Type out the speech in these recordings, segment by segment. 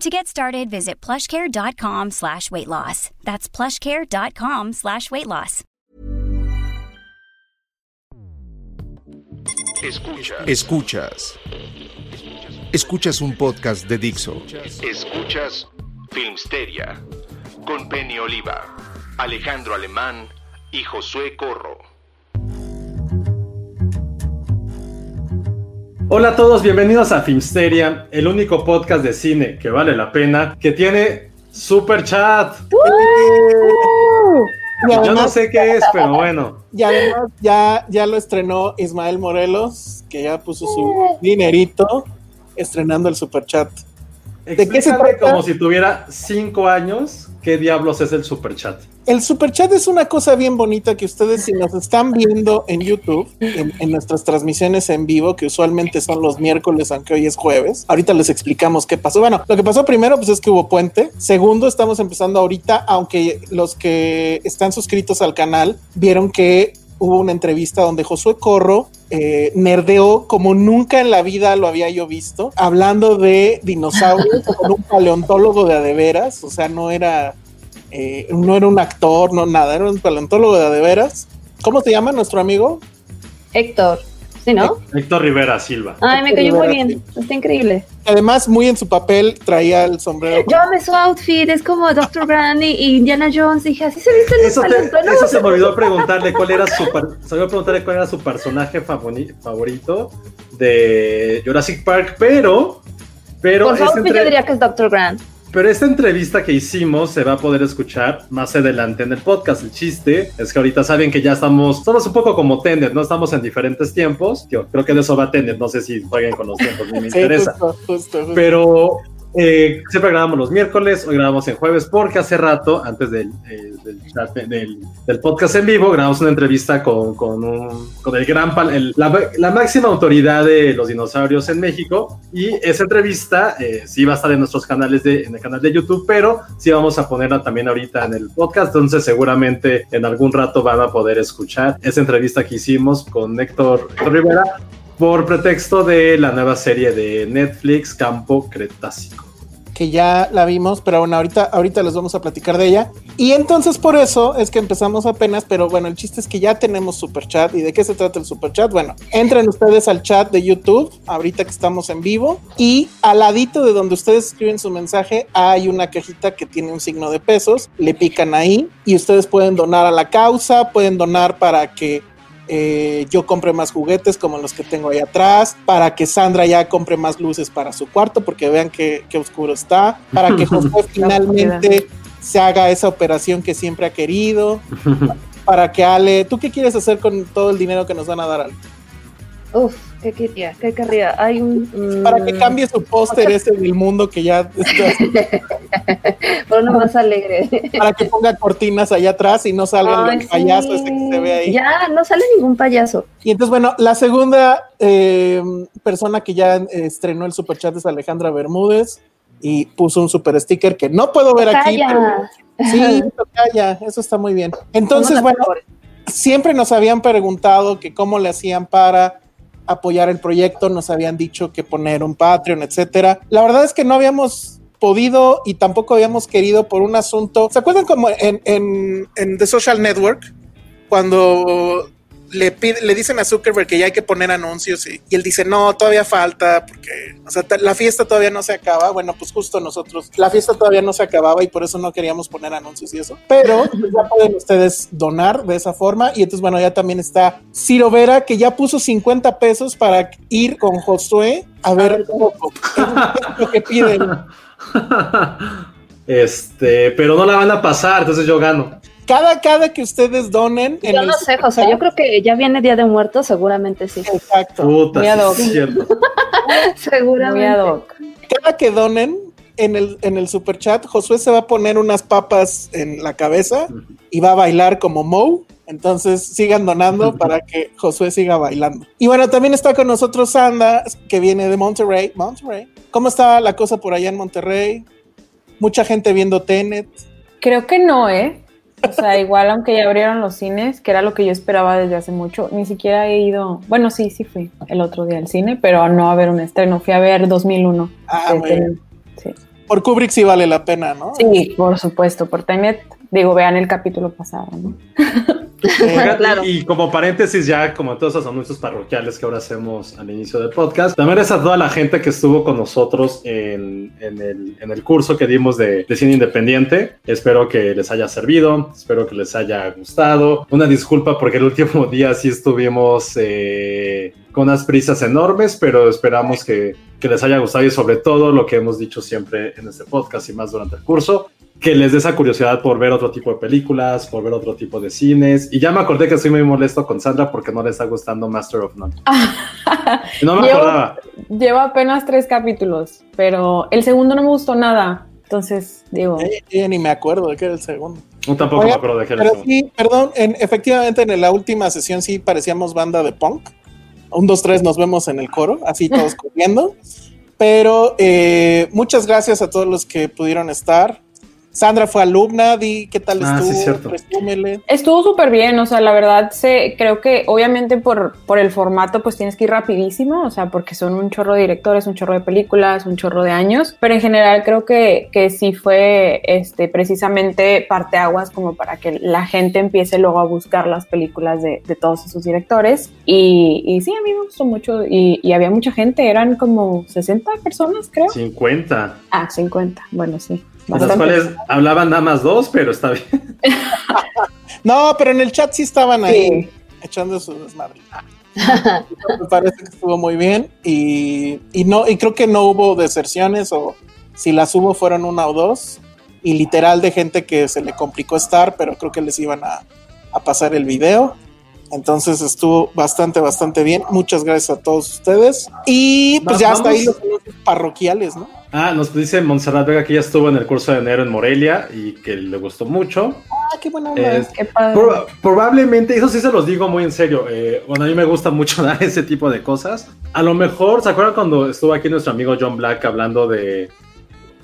To get started, visit plushcare.com slash weight loss. That's plushcare.com slash weight loss. Escuchas. Escuchas. Escuchas un podcast de Dixo. Escuchas Filmsteria con Penny Oliva, Alejandro Alemán y Josué Corro. Hola a todos, bienvenidos a Filmsteria, el único podcast de cine que vale la pena, que tiene super chat. Yo no sé qué es, pero bueno. Y además ya, ya lo estrenó Ismael Morelos, que ya puso su dinerito estrenando el superchat. qué se trata? como si tuviera cinco años, ¿qué diablos es el super chat? El superchat es una cosa bien bonita que ustedes si nos están viendo en YouTube, en, en nuestras transmisiones en vivo, que usualmente son los miércoles, aunque hoy es jueves, ahorita les explicamos qué pasó. Bueno, lo que pasó primero pues es que hubo puente. Segundo, estamos empezando ahorita, aunque los que están suscritos al canal vieron que hubo una entrevista donde Josué Corro eh, nerdeó como nunca en la vida lo había yo visto, hablando de dinosaurios con un paleontólogo de a de veras, o sea, no era eh, no era un actor, no nada, era un paleontólogo de a de veras. ¿Cómo se llama nuestro amigo? Héctor, ¿sí, no? Héctor Rivera Silva. Ay, me cayó muy bien, está increíble. Además, muy en su papel, traía el sombrero. Yo amé su outfit, es como Dr. Granny y Indiana Jones, dije, así se viste el Eso, te- eso se me olvidó preguntarle cuál era su per- se me olvidó preguntarle cuál era su personaje favori- favorito de Jurassic Park, pero pero Por outfit entre- yo diría que es Dr. Grant. Pero esta entrevista que hicimos se va a poder escuchar más adelante en el podcast. El chiste es que ahorita saben que ya estamos, somos un poco como Tenet, ¿no? Estamos en diferentes tiempos. Yo creo que de eso va Tenet, no sé si jueguen con los tiempos, ni me interesa. Pero eh, siempre grabamos los miércoles, hoy grabamos en jueves, porque hace rato, antes del, eh, del, podcast en vivo, grabamos una entrevista con, el gran, el- la, la máxima autoridad de los dinosaurios en México. Y esa entrevista eh, sí va a estar en nuestros canales, de, en el canal de YouTube, pero sí vamos a ponerla también ahorita en el podcast. Entonces, seguramente en algún rato van a poder escuchar esa entrevista que hicimos con Héctor Héctor Rivera por pretexto de la nueva serie de Netflix, Campo Cretácico. Que ya la vimos, pero bueno, ahorita, ahorita les vamos a platicar de ella. Y entonces por eso es que empezamos apenas, pero bueno, el chiste es que ya tenemos super chat. ¿Y de qué se trata el super chat? Bueno, entren ustedes al chat de YouTube, ahorita que estamos en vivo, y al ladito de donde ustedes escriben su mensaje hay una cajita que tiene un signo de pesos, le pican ahí y ustedes pueden donar a la causa, pueden donar para que eh, yo compre más juguetes como los que tengo ahí atrás, para que Sandra ya compre más luces para su cuarto, porque vean qué, qué oscuro está, para que José finalmente se haga esa operación que siempre ha querido, para que Ale, ¿tú qué quieres hacer con todo el dinero que nos van a dar? Ale? Uf, ¿qué quería? ¿Qué querría? Hay un... mm, Para que cambie su póster ese del mundo que ya, Por uno más alegre. para que ponga cortinas allá atrás y no salga Ay, el payaso sí. ese que se ve ahí. Ya, no sale ningún payaso. Y entonces, bueno, la segunda eh, persona que ya eh, estrenó el superchat es Alejandra Bermúdez y puso un super sticker que no puedo ver aquí. pero- sí, calla, eso está muy bien. Entonces, bueno, siempre nos habían preguntado que cómo le hacían para apoyar el proyecto, nos habían dicho que poner un Patreon, etcétera. La verdad es que no habíamos podido y tampoco habíamos querido por un asunto. ¿Se acuerdan como en, en, The Social Network? Cuando le, pide- le dicen a Zuckerberg que ya hay que poner anuncios y, y él dice, no, todavía falta porque, o sea, la fiesta todavía no se acaba. Bueno, pues justo nosotros, la fiesta todavía no se acababa y por eso no queríamos poner anuncios y eso. Pero ya pueden ustedes donar de esa forma y entonces, bueno, ya también está Ciro Vera que ya puso 50 pesos para ir con Josué a ver Coco. Es lo que piden. Este, pero no la van a pasar, entonces yo gano. Cada, cada que ustedes donen en Yo el no sé, José. Yo creo que ya viene Día de Muertos, seguramente sí. Exacto. Puta, Muy ad sí hoc. es cierto. Muy Seguramente. ad hoc. cada que donen en el, en el super chat, Josué se va a poner unas papas en la cabeza y va a bailar como Moe. Entonces sigan donando para que Josué siga bailando. Y bueno, también está con nosotros Sanda, que viene de Monterrey. Monterrey. ¿Cómo está la cosa por allá en Monterrey? Mucha gente viendo Tenet. Creo que no, ¿eh? O sea, igual aunque ya abrieron los cines, que era lo que yo esperaba desde hace mucho, ni siquiera he ido, bueno, sí, sí fui el otro día al cine, pero no a ver un estreno, fui a ver 2001. Ah. Tenet. Sí. Por Kubrick sí vale la pena, ¿no? Sí, por supuesto, por Tenet, digo, vean el capítulo pasado, ¿no? Oigan, Claro. y, y como paréntesis, ya como todos esos anuncios parroquiales que ahora hacemos al inicio del podcast, también es a toda la gente que estuvo con nosotros en, en el, en el curso que dimos de, de cine independiente. Espero que les haya servido, espero que les haya gustado. Una disculpa porque el último día sí estuvimos eh, con unas prisas enormes, pero esperamos que, que les haya gustado y sobre todo lo que hemos dicho siempre en este podcast y más durante el curso, que les dé esa curiosidad por ver otro tipo de películas, por ver otro tipo de cines. Y ya me acordé que estoy muy molesto con Sandra porque no le está gustando Master of None. No me Llevo- acordaba. Llevo apenas tres capítulos, pero el segundo no me gustó nada, entonces digo, eh, eh, ni me acuerdo de que era el segundo. No, tampoco Oiga, me acuerdo de qué era Pero eso. sí, perdón, en, efectivamente en la última sesión sí parecíamos banda de punk. Un, dos, tres, nos vemos en el coro, así todos corriendo. Pero eh, muchas gracias a todos los que pudieron estar. Sandra fue alumna, di qué tal Ah, sí, estuvo, cierto. presúmele. Estuvo súper bien, o sea, la verdad, se, creo que obviamente por, por el formato pues tienes que ir rapidísimo, o sea, porque son un chorro de directores, un chorro de películas, un chorro de años, pero en general creo que, que sí fue este, precisamente parteaguas como para que la gente empiece luego a buscar las películas de, de todos esos directores y, y sí, a mí me gustó mucho y, y había mucha gente, eran como 60 personas creo. 50. Ah, 50, bueno, sí. De las bastante. cuales hablaban nada más dos, pero está bien. No, pero en el chat sí estaban ahí Sí. echando su desmadre. Me parece que estuvo muy bien y, y no y creo que no hubo deserciones o si las hubo fueron una o dos y literal de gente que se le complicó estar, pero creo que les iban a, a pasar el video. Entonces estuvo bastante, bastante bien. Muchas gracias a todos ustedes. Y pues ya hasta ahí los parroquiales, ¿no? Ah, nos dice Montserrat Vega que ya estuvo en el curso de enero en Morelia y que le gustó mucho. Ah, qué buena onda. Eh, Qué padre. Probablemente, eso sí se los digo muy en serio. eh, bueno, a mí me gusta mucho dar ese tipo de cosas. A lo mejor, ¿se acuerdan cuando estuvo aquí nuestro amigo John Black hablando de.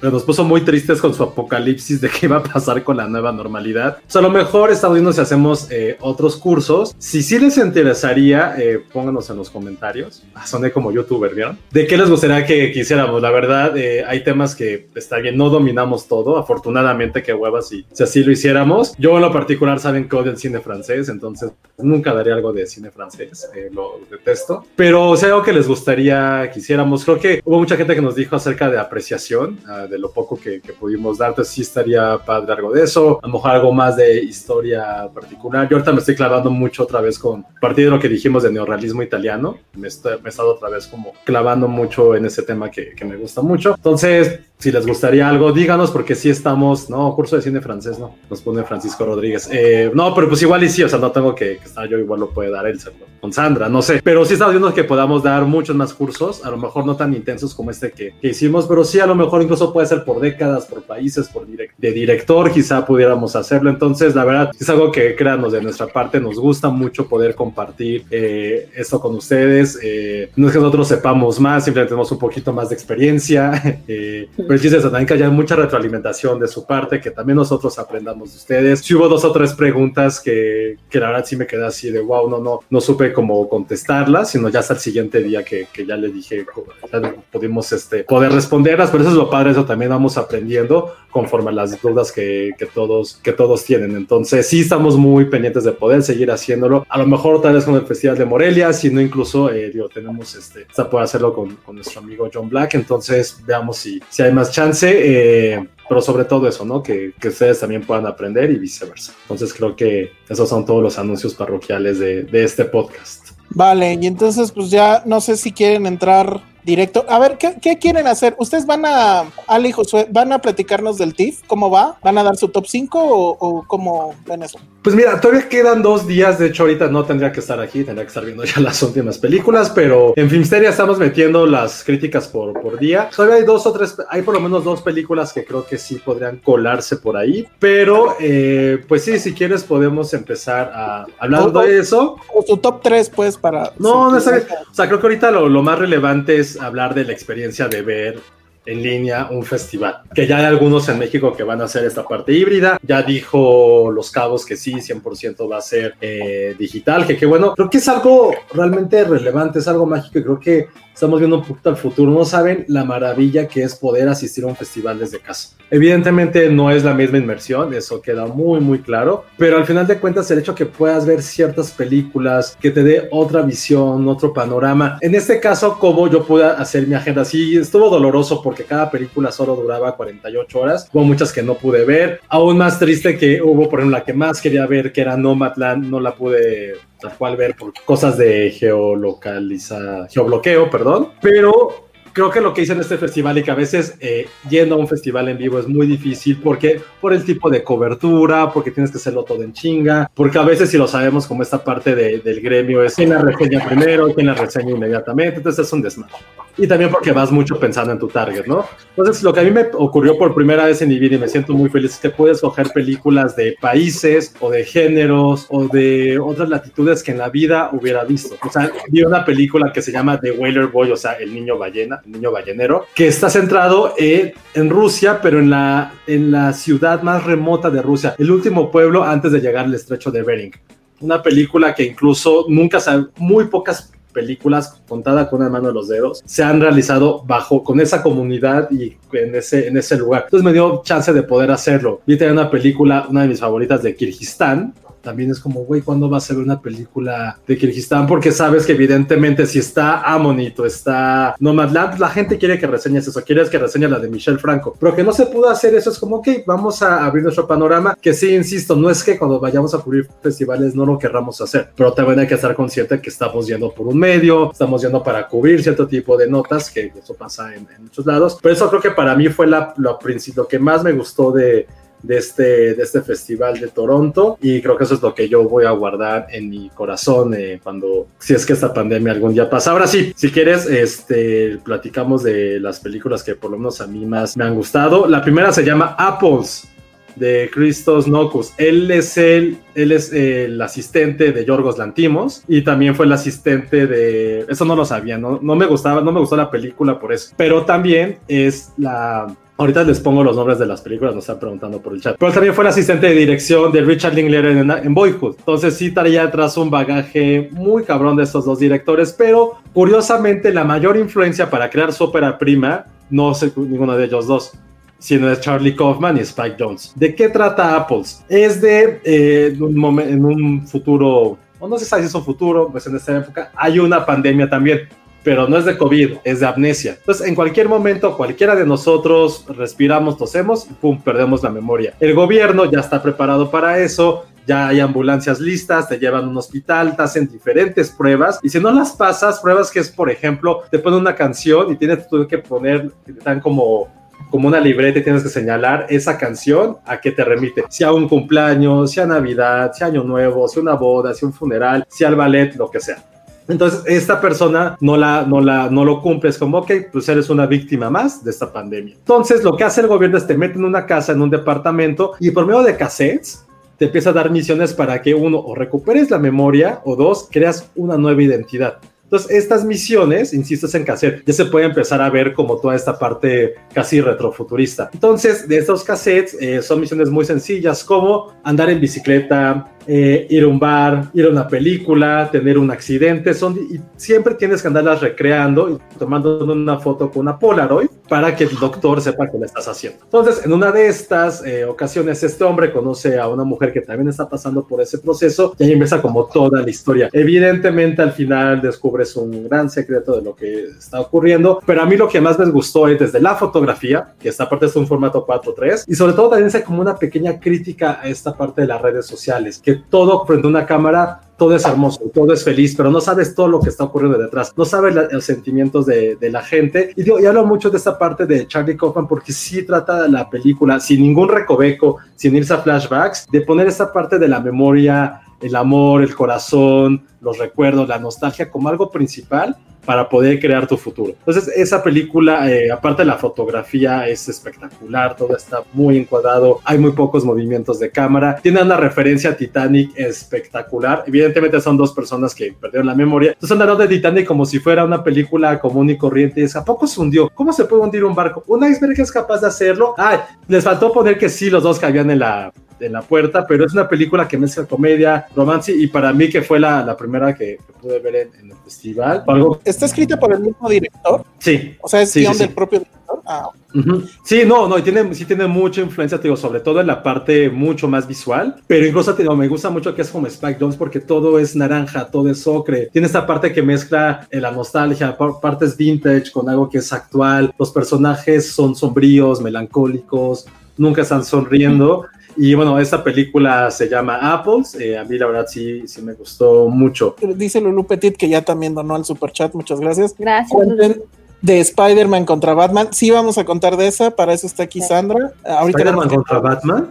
Pero Nos puso muy tristes con su apocalipsis de qué iba a pasar con la nueva normalidad. O sea, a lo mejor estamos viendo si hacemos eh, otros cursos. Si sí les interesaría, eh, pónganos en los comentarios. Ah, soné como youtuber, ¿vieron? ¿De qué les gustaría que quisiéramos? La verdad, eh, hay temas que está bien, no dominamos todo. Afortunadamente, que huevas si, si así lo hiciéramos. Yo en lo particular saben que odio el cine francés, entonces nunca daría algo de cine francés, eh, lo detesto. Pero si hay algo que les gustaría que hiciéramos, creo que hubo mucha gente que nos dijo acerca de apreciación, ah, de lo poco que, que pudimos dar, entonces sí estaría padre algo de eso, a lo mejor algo más de historia particular. Yo ahorita me estoy clavando mucho otra vez con, a partir de lo que dijimos de neorrealismo italiano, me, he estado otra vez como clavando mucho en ese tema que, me gusta mucho. Entonces, si les gustaría algo, díganos, porque sí estamos, no, curso de cine francés, no, nos pone Francisco Rodríguez. Eh, no, pero pues igual y sí, o sea, no tengo que, que estar yo, igual lo puede dar él, seguro, con Sandra, no sé. Pero sí estamos viendo que podamos dar muchos más cursos, a lo mejor no tan intensos como este que, que hicimos, pero sí a lo mejor incluso puede ser por décadas, por países, por direct- de director, quizá pudiéramos hacerlo. Entonces, la verdad, es algo que, créanos, de nuestra parte nos gusta mucho poder compartir eh, esto con ustedes. Eh, no es que nosotros sepamos más, simplemente tenemos un poquito más de experiencia. eh, pero el chiste es también que haya mucha retroalimentación de su parte, que también nosotros aprendamos de ustedes. Si hubo dos o tres preguntas que, que la verdad sí me quedé así de wow, no, no, no supe cómo contestarlas, sino ya hasta el siguiente día que, que ya le dije, ya pudimos este, poder responderlas, pero eso es lo padre de también vamos aprendiendo conforme a las dudas que, que, todos, que todos tienen. Entonces, sí estamos muy pendientes de poder seguir haciéndolo. A lo mejor tal vez con el Festival de Morelia, si no incluso, eh, digo, tenemos este, se puede hacerlo con, con, nuestro amigo John Black. Entonces, veamos si, si hay más chance. Eh, pero sobre todo eso, ¿no? Que, que, ustedes también puedan aprender y viceversa. Entonces creo que esos son todos los anuncios parroquiales de, de este podcast. Vale, y entonces pues ya no sé si quieren entrar directo. A ver, ¿qué, ¿qué, quieren hacer? ¿Ustedes van a, Ali y Josué, van a platicarnos del TIFF? ¿Cómo va? ¿Van a dar su top 5 o, o, cómo ven eso? Pues mira, todavía quedan dos días. De hecho, ahorita no tendría que estar aquí, tendría que estar viendo ya las últimas películas, pero en Filmsteria estamos metiendo las críticas por, por día. Todavía hay dos o tres, hay por lo menos dos películas que creo que sí podrían colarse por ahí, pero eh, pues sí, si quieres podemos empezar a hablando de eso. O tu top 3, pues, para... No, no es, o sea, creo que ahorita lo, lo más relevante es hablar de la experiencia de ver en línea un festival. Que ya hay algunos en México que van a hacer esta parte híbrida. Ya dijo Los Cabos que sí, 100% va a ser eh, digital. Que qué bueno, creo que es algo realmente relevante, es algo mágico y creo que estamos viendo un poquito al futuro. No saben la maravilla que es poder asistir a un festival desde casa. Evidentemente no es la misma inmersión, eso queda muy, muy claro. Pero al final de cuentas, el hecho que puedas ver ciertas películas, que te dé otra visión, otro panorama. En este caso, como yo pude hacer mi agenda, sí, estuvo doloroso porque cada película solo duraba 48 horas. Hubo muchas que no pude ver. Aún más triste que hubo, por ejemplo, la que más quería ver, que era Nomadland, no la pude tal cual ver por cosas de geolocaliza, geobloqueo, perdón, pero creo que lo que hice en este festival y que a veces eh, yendo a un festival en vivo es muy difícil porque por el tipo de cobertura, porque tienes que hacerlo todo en chinga, porque a veces si lo sabemos como esta parte de, del gremio es quién la reseña primero, quién la reseña inmediatamente, entonces es un desmadre. Y también porque vas mucho pensando en tu target, ¿no? Entonces lo que a mí me ocurrió por primera vez en mi vida y me siento muy feliz es que puedes coger películas de países o de géneros o de otras latitudes que en la vida hubiera visto. O sea, vi una película que se llama The Whaler Boy, o sea, el niño ballena, niño ballenero, que está centrado en, en Rusia, pero en la, en la ciudad más remota de Rusia, el último pueblo antes de llegar al estrecho de Bering. Una película que incluso nunca, muy pocas películas contada con una mano de los dedos se han realizado bajo con esa comunidad y en ese en ese lugar entonces me dio chance de poder hacerlo vi una película una de mis favoritas de Kirguistán también es como, güey, ¿cuándo vas a ver una película de Kirguistán? Porque sabes que evidentemente si está Amonito, está Nomadland, la gente quiere que reseñes eso, quieres que reseñes la de Michelle Franco, pero que no se pudo hacer eso, es como, ok, vamos a abrir nuestro panorama, que sí, insisto, no es que cuando vayamos a cubrir festivales no lo querramos hacer, pero también hay que estar consciente que estamos yendo por un medio, estamos yendo para cubrir cierto tipo de notas, que eso pasa en, en muchos lados, pero eso creo que para mí fue la, lo, lo que más me gustó de de este, de este festival de Toronto y creo que eso es lo que yo voy a guardar en mi corazón eh, cuando, si es que esta pandemia algún día pasa. Ahora sí, si quieres, este, platicamos de las películas que por lo menos a mí más me han gustado. La primera se llama Apples de Christos Nocus. Él es el, él es el asistente de Yorgos Lantimos y también fue el asistente de. Eso no lo sabía, no, no me gustaba, no me gustó la película por eso. Pero también es la Ahorita les pongo los nombres de las películas, nos están preguntando por el chat. Pero también fue el asistente de dirección de Richard Linklater en, Boyhood. Entonces sí traía atrás un bagaje muy cabrón de estos dos directores, pero curiosamente la mayor influencia para crear su ópera prima no es ninguno de ellos dos sino es Charlie Kaufman y Spike Jones. ¿De qué trata Apples? Es de eh, un momento, en un futuro, o no sé si es un futuro, pues en esta época hay una pandemia también pero no es de COVID, es de amnesia. Entonces, en cualquier momento, cualquiera de nosotros respiramos, tosemos y pum, perdemos la memoria. El gobierno ya está preparado para eso, ya hay ambulancias listas, te llevan a un hospital, te hacen diferentes pruebas y si no las pasas, pruebas que es, por ejemplo, te ponen una canción y tienes tú que poner, te dan como como una libreta y tienes que señalar esa canción a qué te remite. Si a un cumpleaños, si a Navidad, si a Año Nuevo, si a una boda, si a un funeral, si al ballet, lo que sea. Entonces, esta persona no, la, no, la, no lo cumple, es como, ok, pues eres una víctima más de esta pandemia. Entonces, lo que hace el gobierno es te mete en una casa, en un departamento, y por medio de cassettes, te empieza a dar misiones para que uno, o recuperes la memoria, o dos, creas una nueva identidad. Entonces, estas misiones, insisto, es en cassette, ya se puede empezar a ver como toda esta parte casi retrofuturista. Entonces, de estos cassettes eh, son misiones muy sencillas como andar en bicicleta, eh, ir a un bar, ir a una película, tener un accidente, son, y siempre tienes que andarlas recreando y tomando una foto con una Polaroid para que el doctor sepa qué le estás haciendo. Entonces, en una de estas eh, ocasiones, este hombre conoce a una mujer que también está pasando por ese proceso y ahí empieza como toda la historia. Evidentemente, al final descubres un gran secreto de lo que está ocurriendo, pero a mí lo que más me gustó es desde la fotografía, que esta parte es un formato 4.3, y sobre todo también es como una pequeña crítica a esta parte de las redes sociales, que todo frente a una cámara todo es hermoso, todo es feliz, pero no sabes todo lo que está ocurriendo detrás, no sabes los sentimientos de, la gente. Y, digo, y hablo mucho de esta parte de Charlie Kaufman porque sí trata la película sin ningún recoveco, sin irse a flashbacks, de poner esta parte de la memoria, el amor, el corazón, los recuerdos, la nostalgia como algo principal para poder crear tu futuro. Entonces, esa película, eh, aparte de la fotografía, es espectacular, todo está muy encuadrado, hay muy pocos movimientos de cámara, tiene una referencia a Titanic espectacular, evidentemente son dos personas que perdieron la memoria, entonces andaron de Titanic como si fuera una película común y corriente, ¿a poco se hundió? ¿Cómo se puede hundir un barco? ¿Un iceberg es capaz de hacerlo? Ay, les faltó poner que sí, los dos cabían en la, en la puerta, pero es una película que mezcla comedia, romance y para mí que fue la, la primera que, que, pude ver en, el festival. ¿Está escrita por el mismo director? Sí. O sea, es sí, guion sí, del propio director. Ah. Uh -huh. Sí, no, no, y tiene, sí tiene mucha influencia, te digo, sobre todo en la parte mucho más visual, pero incluso te digo, me gusta mucho que es como Spike Jones porque todo es naranja, todo es ocre, tiene esta parte que mezcla eh, la nostalgia, partes vintage con algo que es actual, los personajes son sombríos, melancólicos, nunca están sonriendo. Uh -huh. Y bueno, esta película se llama Apples. Eh, a mí la verdad sí, sí me gustó mucho. Dice Lulu Petit que ya también donó al super chat. Muchas gracias. Gracias. Cuenten de Spider-Man contra Batman. Sí vamos a contar de esa. Para eso está aquí Sandra. Ahorita ¿Spider-Man contra Batman?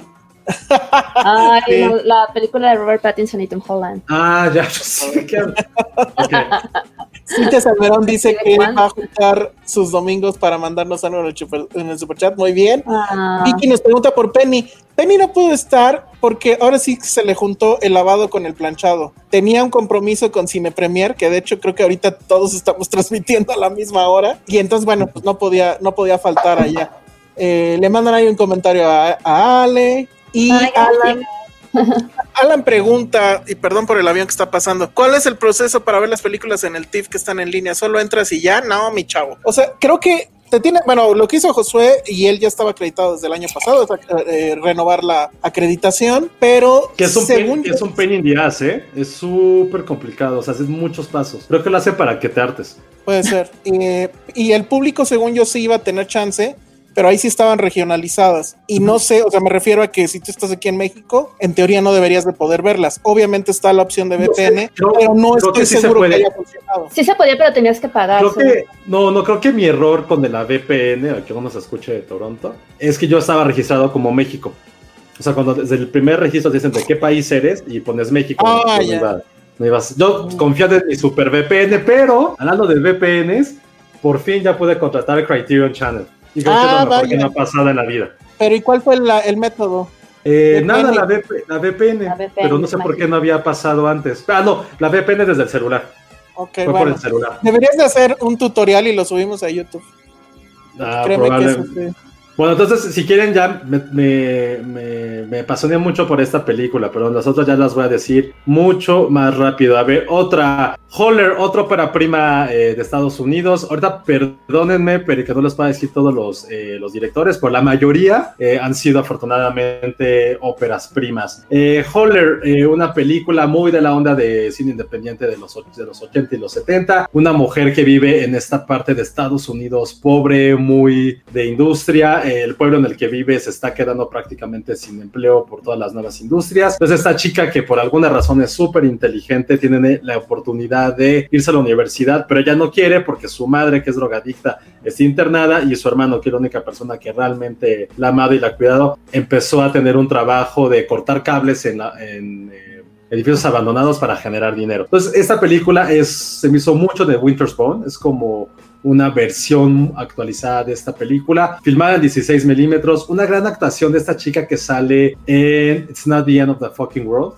Ah, sí. la, la, película de Robert Pattinson y Tom Holland. Ah, ya. Okay. Cintia Salmerón dice que va a juntar sus domingos para mandarnos algo en el, super, en el superchat. Muy bien. Ah. Vicky nos pregunta por Penny. Penny no pudo estar porque ahora sí se le juntó el lavado con el planchado. Tenía un compromiso con Cine Premier, que de hecho creo que ahorita todos estamos transmitiendo a la misma hora. Y entonces, bueno, pues no podía, no podía faltar allá. Eh, le mandan ahí un comentario a, a Ale. Y Ay, Alan, Alan pregunta, y perdón por el avión que está pasando, ¿cuál es el proceso para ver las películas en el TIFF que están en línea? ¿Solo entras y ya? No, mi chavo. O sea, creo que te tiene, bueno, lo que hizo Josué y él ya estaba acreditado desde el año pasado, es eh, renovar la acreditación, pero que es un según pain, es un pain in the ass, ¿eh? Es súper complicado, o sea, haces muchos pasos. Creo que lo hace para que te hartes. Puede ser. eh, y el público, según yo, sí iba a tener chance pero ahí sí estaban regionalizadas. Y no sé, o sea, me refiero a que si tú estás aquí en México, en teoría no deberías de poder verlas. Obviamente está la opción de VPN, no, pero no estoy sí seguro que haya funcionado. Sí se podía, pero tenías que pagar. Creo que, no, no, creo que mi error con la VPN, que uno se escuche de Toronto, es que yo estaba registrado como México. O sea, cuando desde el primer registro te dicen de qué país eres y pones México. Ah, no, iba, no ibas. Yo confío en mi super VPN, pero hablando de VPNs, por fin ya pude contratar el Criterion Channel. Y creo ah, que es lo mejor vaya. que me ha pasado en la vida. Pero ¿y cuál fue la, el método? Eh, nada, la, VP, la, VPN, la, VPN, pero no sé por qué no había pasado antes. Ah, no, la VPN desde el celular. Ok, Fue bueno. por el celular. Deberías de hacer un tutorial y lo subimos a YouTube. Ah, Créeme que sí. Bueno, entonces, si quieren, ya me, me, me, me mucho por esta película, pero las otras ya las voy a decir mucho más rápido. A ver, otra, Holler, otra ópera prima eh, de Estados Unidos. Ahorita, perdónenme, pero que no les pueda decir todos los, eh, los directores, pero la mayoría eh, han sido afortunadamente óperas primas. Eh, Holler, eh, una película muy de la onda de cine independiente de los, de los 80 y los 70. Una mujer que vive en esta parte de Estados Unidos pobre, muy de industria el pueblo en el que vive se está quedando prácticamente sin empleo por todas las nuevas industrias. Entonces esta chica que por alguna razón es súper inteligente tiene la oportunidad de irse a la universidad, pero ella no quiere porque su madre, que es drogadicta, está internada y su hermano, que es la única persona que realmente la amado y la ha cuidado, empezó a tener un trabajo de cortar cables en, eh, edificios abandonados para generar dinero. Entonces esta película se me hizo mucho de Winter's Bone, es como una versión actualizada de esta película, filmada en 16 milímetros, una gran actuación de esta chica que sale en It's Not the End of the Fucking World.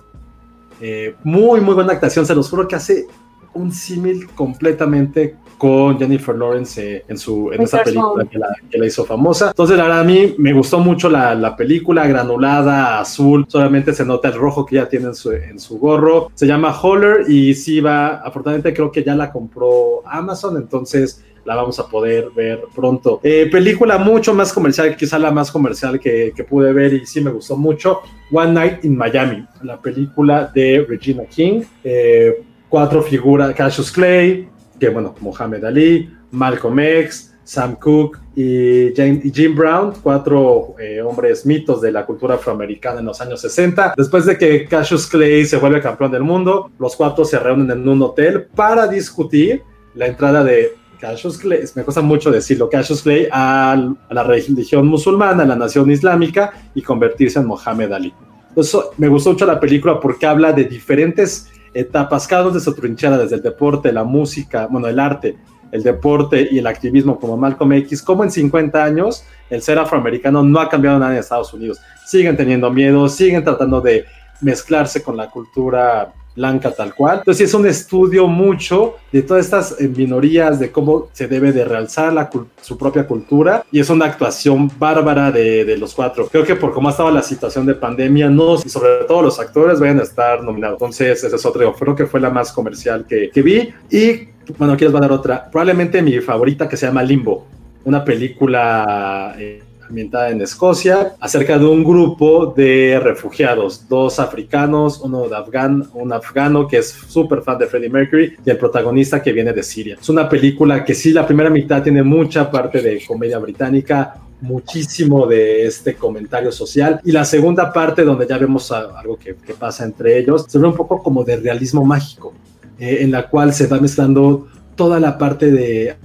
Eh, muy, muy buena actuación, se los juro que hace un símil completamente con Jennifer Lawrence eh, en su en esa película Bone. que la, que la hizo famosa. Entonces, la verdad, a mí me gustó mucho la, la película, granulada, azul, solamente se nota el rojo que ya tiene en su, en su gorro. Se llama Holler y sí va, afortunadamente creo que ya la compró Amazon, entonces la vamos a poder ver pronto. Eh, película mucho más comercial, quizá la más comercial que, que pude ver y sí me gustó mucho. One Night in Miami, la película de Regina King. Eh, cuatro figuras, Cassius Clay, que bueno, Mohamed Ali, Malcolm X, Sam Cooke y, y Jim Brown, cuatro eh, hombres mitos de la cultura afroamericana en los años 60. Después de que Cassius Clay se vuelve campeón del mundo, los cuatro se reúnen en un hotel para discutir la entrada de Cassius Clay, me cuesta mucho decirlo, Cassius Clay a, la religión musulmana, a la nación islámica y convertirse en Mohamed Ali. Entonces, me gustó mucho la película porque habla de diferentes etapas, cada uno de su trinchera, desde el deporte, la música, bueno, el arte, el deporte y el activismo como Malcolm X, como en 50 años el ser afroamericano no ha cambiado nada en Estados Unidos. Siguen teniendo miedo, siguen tratando de mezclarse con la cultura blanca tal cual. Entonces es un estudio mucho de todas estas eh, minorías, de cómo se debe de realzar la su propia cultura y es una actuación bárbara de, de los cuatro. Creo que por cómo ha estado la situación de pandemia, no, y sobre todo los actores vayan a estar nominados. Entonces ese es otro, creo que fue la más comercial que, que vi y bueno, aquí les voy a dar otra, probablemente mi favorita que se llama Limbo, una película... eh, ambientada en Escocia, acerca de un grupo de refugiados, dos africanos, uno de afgan, un afgano que es súper fan de Freddie Mercury y el protagonista que viene de Siria. Es una película que sí, la primera mitad tiene mucha parte de comedia británica, muchísimo de este comentario social y la segunda parte donde ya vemos algo que, que pasa entre ellos, se ve un poco como de realismo mágico, eh, en la cual se va mezclando toda la parte de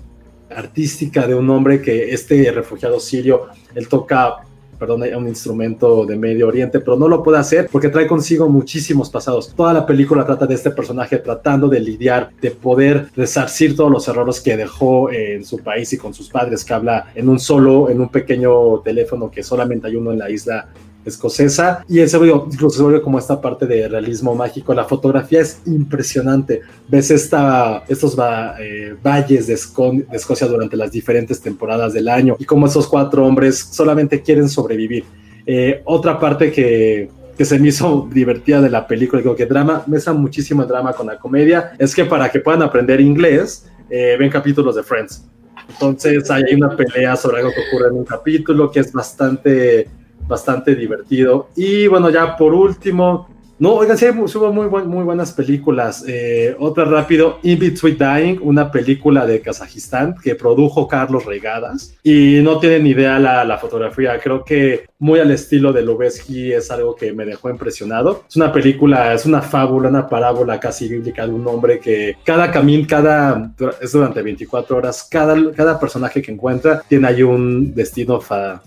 artística de un hombre que este refugiado sirio, él toca, perdón, un instrumento de Medio Oriente, pero no lo puede hacer porque trae consigo muchísimos pasados. Toda la película trata de este personaje tratando de lidiar, de poder resarcir todos los errores que dejó en su país y con sus padres, que habla en un solo, en un pequeño teléfono que solamente hay uno en la isla escocesa y él se vuelve, incluso se como esta parte de realismo mágico. La fotografía es impresionante. Ves esta, estos eh, valles de, Esco- de Escocia durante las diferentes temporadas del año y cómo esos cuatro hombres solamente quieren sobrevivir. Eh, otra parte que, que se me hizo divertida de la película, digo que drama, mezcla muchísimo drama con la comedia, es que para que puedan aprender inglés, eh, ven capítulos de Friends. Entonces hay una pelea sobre algo que ocurre en un capítulo que es bastante, bastante divertido. Y bueno, ya por último, no, oigan, sí, hubo muy, buen- muy buenas películas. Eh, otra rápido, In Between Dying, una película de Kazajistán que produjo Carlos Regadas. Y no tienen idea la, la fotografía. Creo que muy al estilo de Lubeski es algo que me dejó impresionado. Es una película, es una fábula, una parábola casi bíblica de un hombre que cada camino, cada, es durante 24 horas, cada, cada personaje que encuentra tiene ahí un destino fa-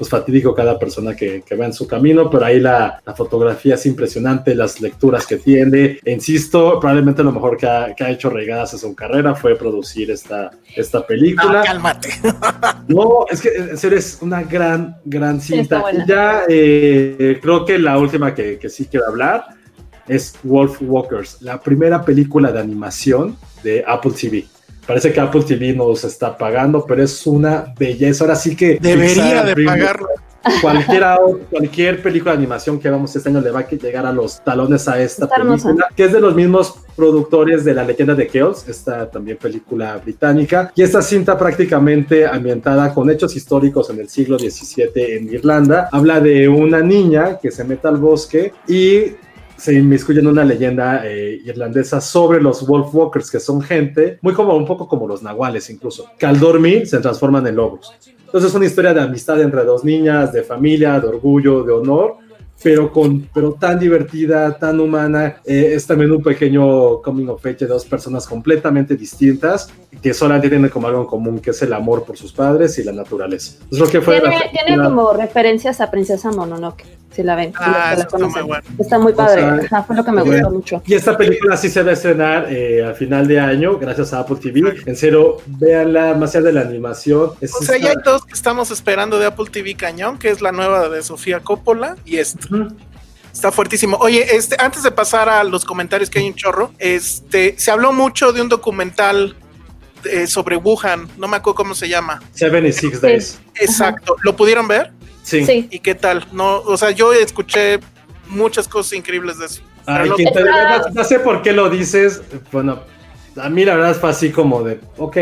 pues fatídico cada persona que, que va en su camino, pero ahí la, la fotografía es impresionante, las lecturas que tiene. E insisto, probablemente lo mejor que ha, que ha hecho Regadas en su carrera fue producir esta, esta película. Ah, cálmate. No, es que en serio es una gran, gran cinta. ya eh, creo que la última que, que sí quiero hablar es Wolf Walkers, la primera película de animación de Apple TV. Parece que Apple TV nos está pagando, pero es una belleza. Ahora sí que Debería Pixar, de pagarlo. Cualquier, cualquier película de animación que hagamos este año le va a llegar a los talones a esta Está hermosa. película, que es de los mismos productores de La leyenda de Chaos, esta también película británica, y esta cinta prácticamente ambientada con hechos históricos en el siglo XVII en Irlanda, habla de una niña que se mete al bosque y se inmiscuye en una leyenda eh, irlandesa sobre los Wolf Walkers, que son gente muy como un poco como los nahuales incluso, que al dormir se transforman en lobos. Entonces es una historia de amistad entre dos niñas, de familia, de orgullo, de honor, pero, con, pero tan divertida, tan humana. Eh, es también un pequeño coming of age de dos personas completamente distintas que solamente tienen como algo en común, que es el amor por sus padres y la naturaleza. Es lo que fue Tiene, la- tiene la- como referencias a Princesa Mononoke, si la ven. si Ah, la- la eso está muy bueno. Está muy padre. sea, Ajá, fue lo que me bueno. gustó mucho. Y esta película sí se va a estrenar eh, a final de año, gracias a Apple TV. En serio, véanla, más allá de la animación. es O sea, ya hay esta- dos que estamos esperando de Apple TV Cañón, que es la nueva de Sofía Coppola y esto. Está fuertísimo. Oye, este, antes de pasar a los comentarios que hay un chorro, este, se habló mucho de un documental eh, sobre Wuhan, no me acuerdo cómo se llama. 76 Days. Exacto. ¿Lo pudieron ver? Sí. Sí. ¿Y qué tal? No, o sea, yo escuché muchas cosas increíbles de eso. Ay, no, no sé por qué lo dices. Bueno, a mí la verdad fue así como de, ok,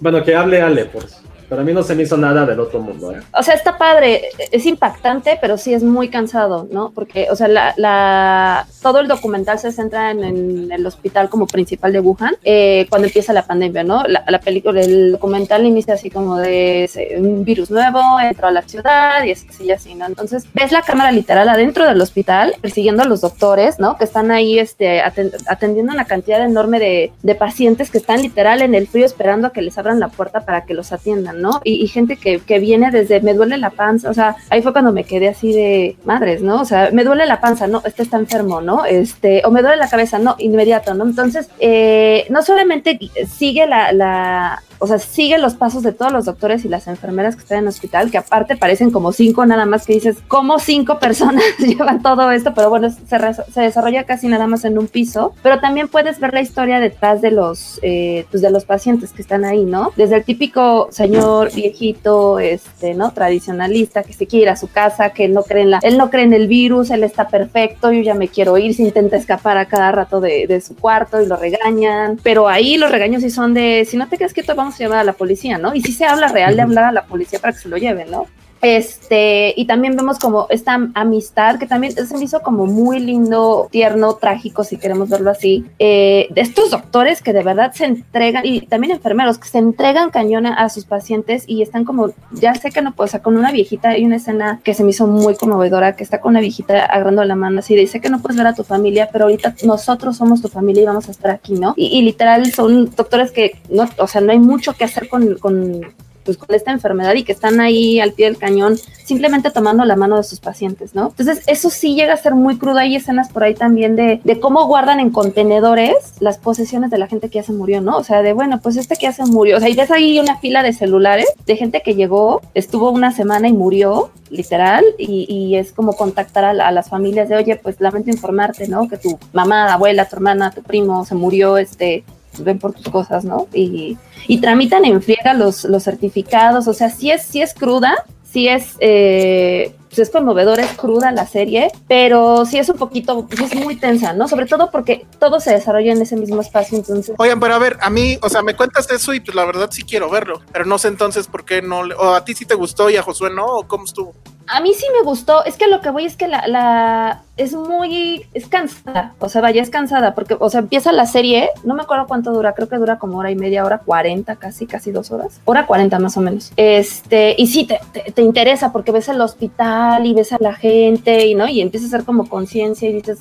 bueno, que hable Ale, pues. Pero a mí no se me hizo nada del otro mundo, ¿eh? O sea, está padre, es impactante, pero sí es muy cansado, ¿no? Porque, o sea, la, la- todo el documental se centra en, el hospital como principal de Wuhan eh, cuando empieza la pandemia, ¿no? La, la película, el documental inicia así como de se- un virus nuevo, entró a la ciudad y así y así, ¿no? Entonces, ves la cámara literal adentro del hospital, persiguiendo a los doctores, ¿no? Que están ahí este, aten- atendiendo una cantidad enorme de, de pacientes que están literal en el frío esperando a que les abran la puerta para que los atiendan, ¿no? Y, y gente que, que viene desde, me duele la panza, o sea, ahí fue cuando me quedé así de madres, ¿no? O sea, me duele la panza, no, este está enfermo, ¿no? Este, o me duele la cabeza, no, inmediato, ¿no? Entonces, eh, no solamente sigue la, la, o sea, sigue los pasos de todos los doctores y las enfermeras que están en el hospital, que aparte parecen como cinco nada más, que dices, ¿cómo cinco personas llevan todo esto? Pero bueno, se, re- se desarrolla casi nada más en un piso, pero también puedes ver la historia detrás de los, eh, pues de los pacientes que están ahí, ¿no? Desde el típico señor viejito, este, ¿no? Tradicionalista, que se quiere ir a su casa, que no cree en la, él no cree en el virus, él está perfecto, yo ya me quiero ir, se intenta escapar a cada rato de, de su cuarto y lo regañan, pero ahí los regaños sí son de, si no te quedas quieto, vamos a llamar a la policía, ¿no? Y sí se habla real de hablar a la policía para que se lo lleven, ¿no? Este, y también vemos como esta amistad que también se me hizo como muy lindo, tierno, trágico, si queremos verlo así, eh, de estos doctores que de verdad se entregan, y también enfermeros que se entregan cañón a, sus pacientes y están como, ya sé que no puedo, o sea, con una viejita, hay una escena que se me hizo muy conmovedora, que está con una viejita agarrando la mano así, sé que no puedes ver a tu familia, pero ahorita nosotros somos tu familia y vamos a estar aquí, ¿no? Y, y literal son doctores que, no, o sea, no hay mucho que hacer con, con pues con esta enfermedad y que están ahí al pie del cañón simplemente tomando la mano de sus pacientes, ¿no? Entonces eso sí llega a ser muy crudo. Hay escenas por ahí también de, de cómo guardan en contenedores las posesiones de la gente que ya se murió, ¿no? O sea, de bueno, pues este que ya se murió. O sea, y ves ahí una fila de celulares de gente que llegó, estuvo una semana y murió, literal, y, y es como contactar a, a las familias de, oye, pues lamento informarte, ¿no? Que tu mamá, abuela, tu hermana, tu primo se murió, este, ven por tus cosas, ¿no? Y, y tramitan en friega los, los certificados, o sea, sí es, sí es cruda, sí es, eh, pues es conmovedora, es cruda la serie, pero sí es un poquito, es muy tensa, ¿no? Sobre todo porque todo se desarrolla en ese mismo espacio, entonces... Oigan, pero a ver, a mí, o sea, me cuentas eso y pues la verdad sí quiero verlo, pero no sé entonces por qué no, le- o a ti sí te gustó y a Josué no, o cómo estuvo. A mí sí me gustó, es que lo que voy es que la, la es muy, es cansada, o sea, vaya, es cansada, porque, o sea, empieza la serie, no me acuerdo cuánto dura, creo que dura como hora y media, hora cuarenta, casi, casi dos horas, hora cuarenta más o menos, este, y sí, te, te, te interesa porque ves el hospital y ves a la gente y, ¿no? Y empieza a hacer como conciencia y dices,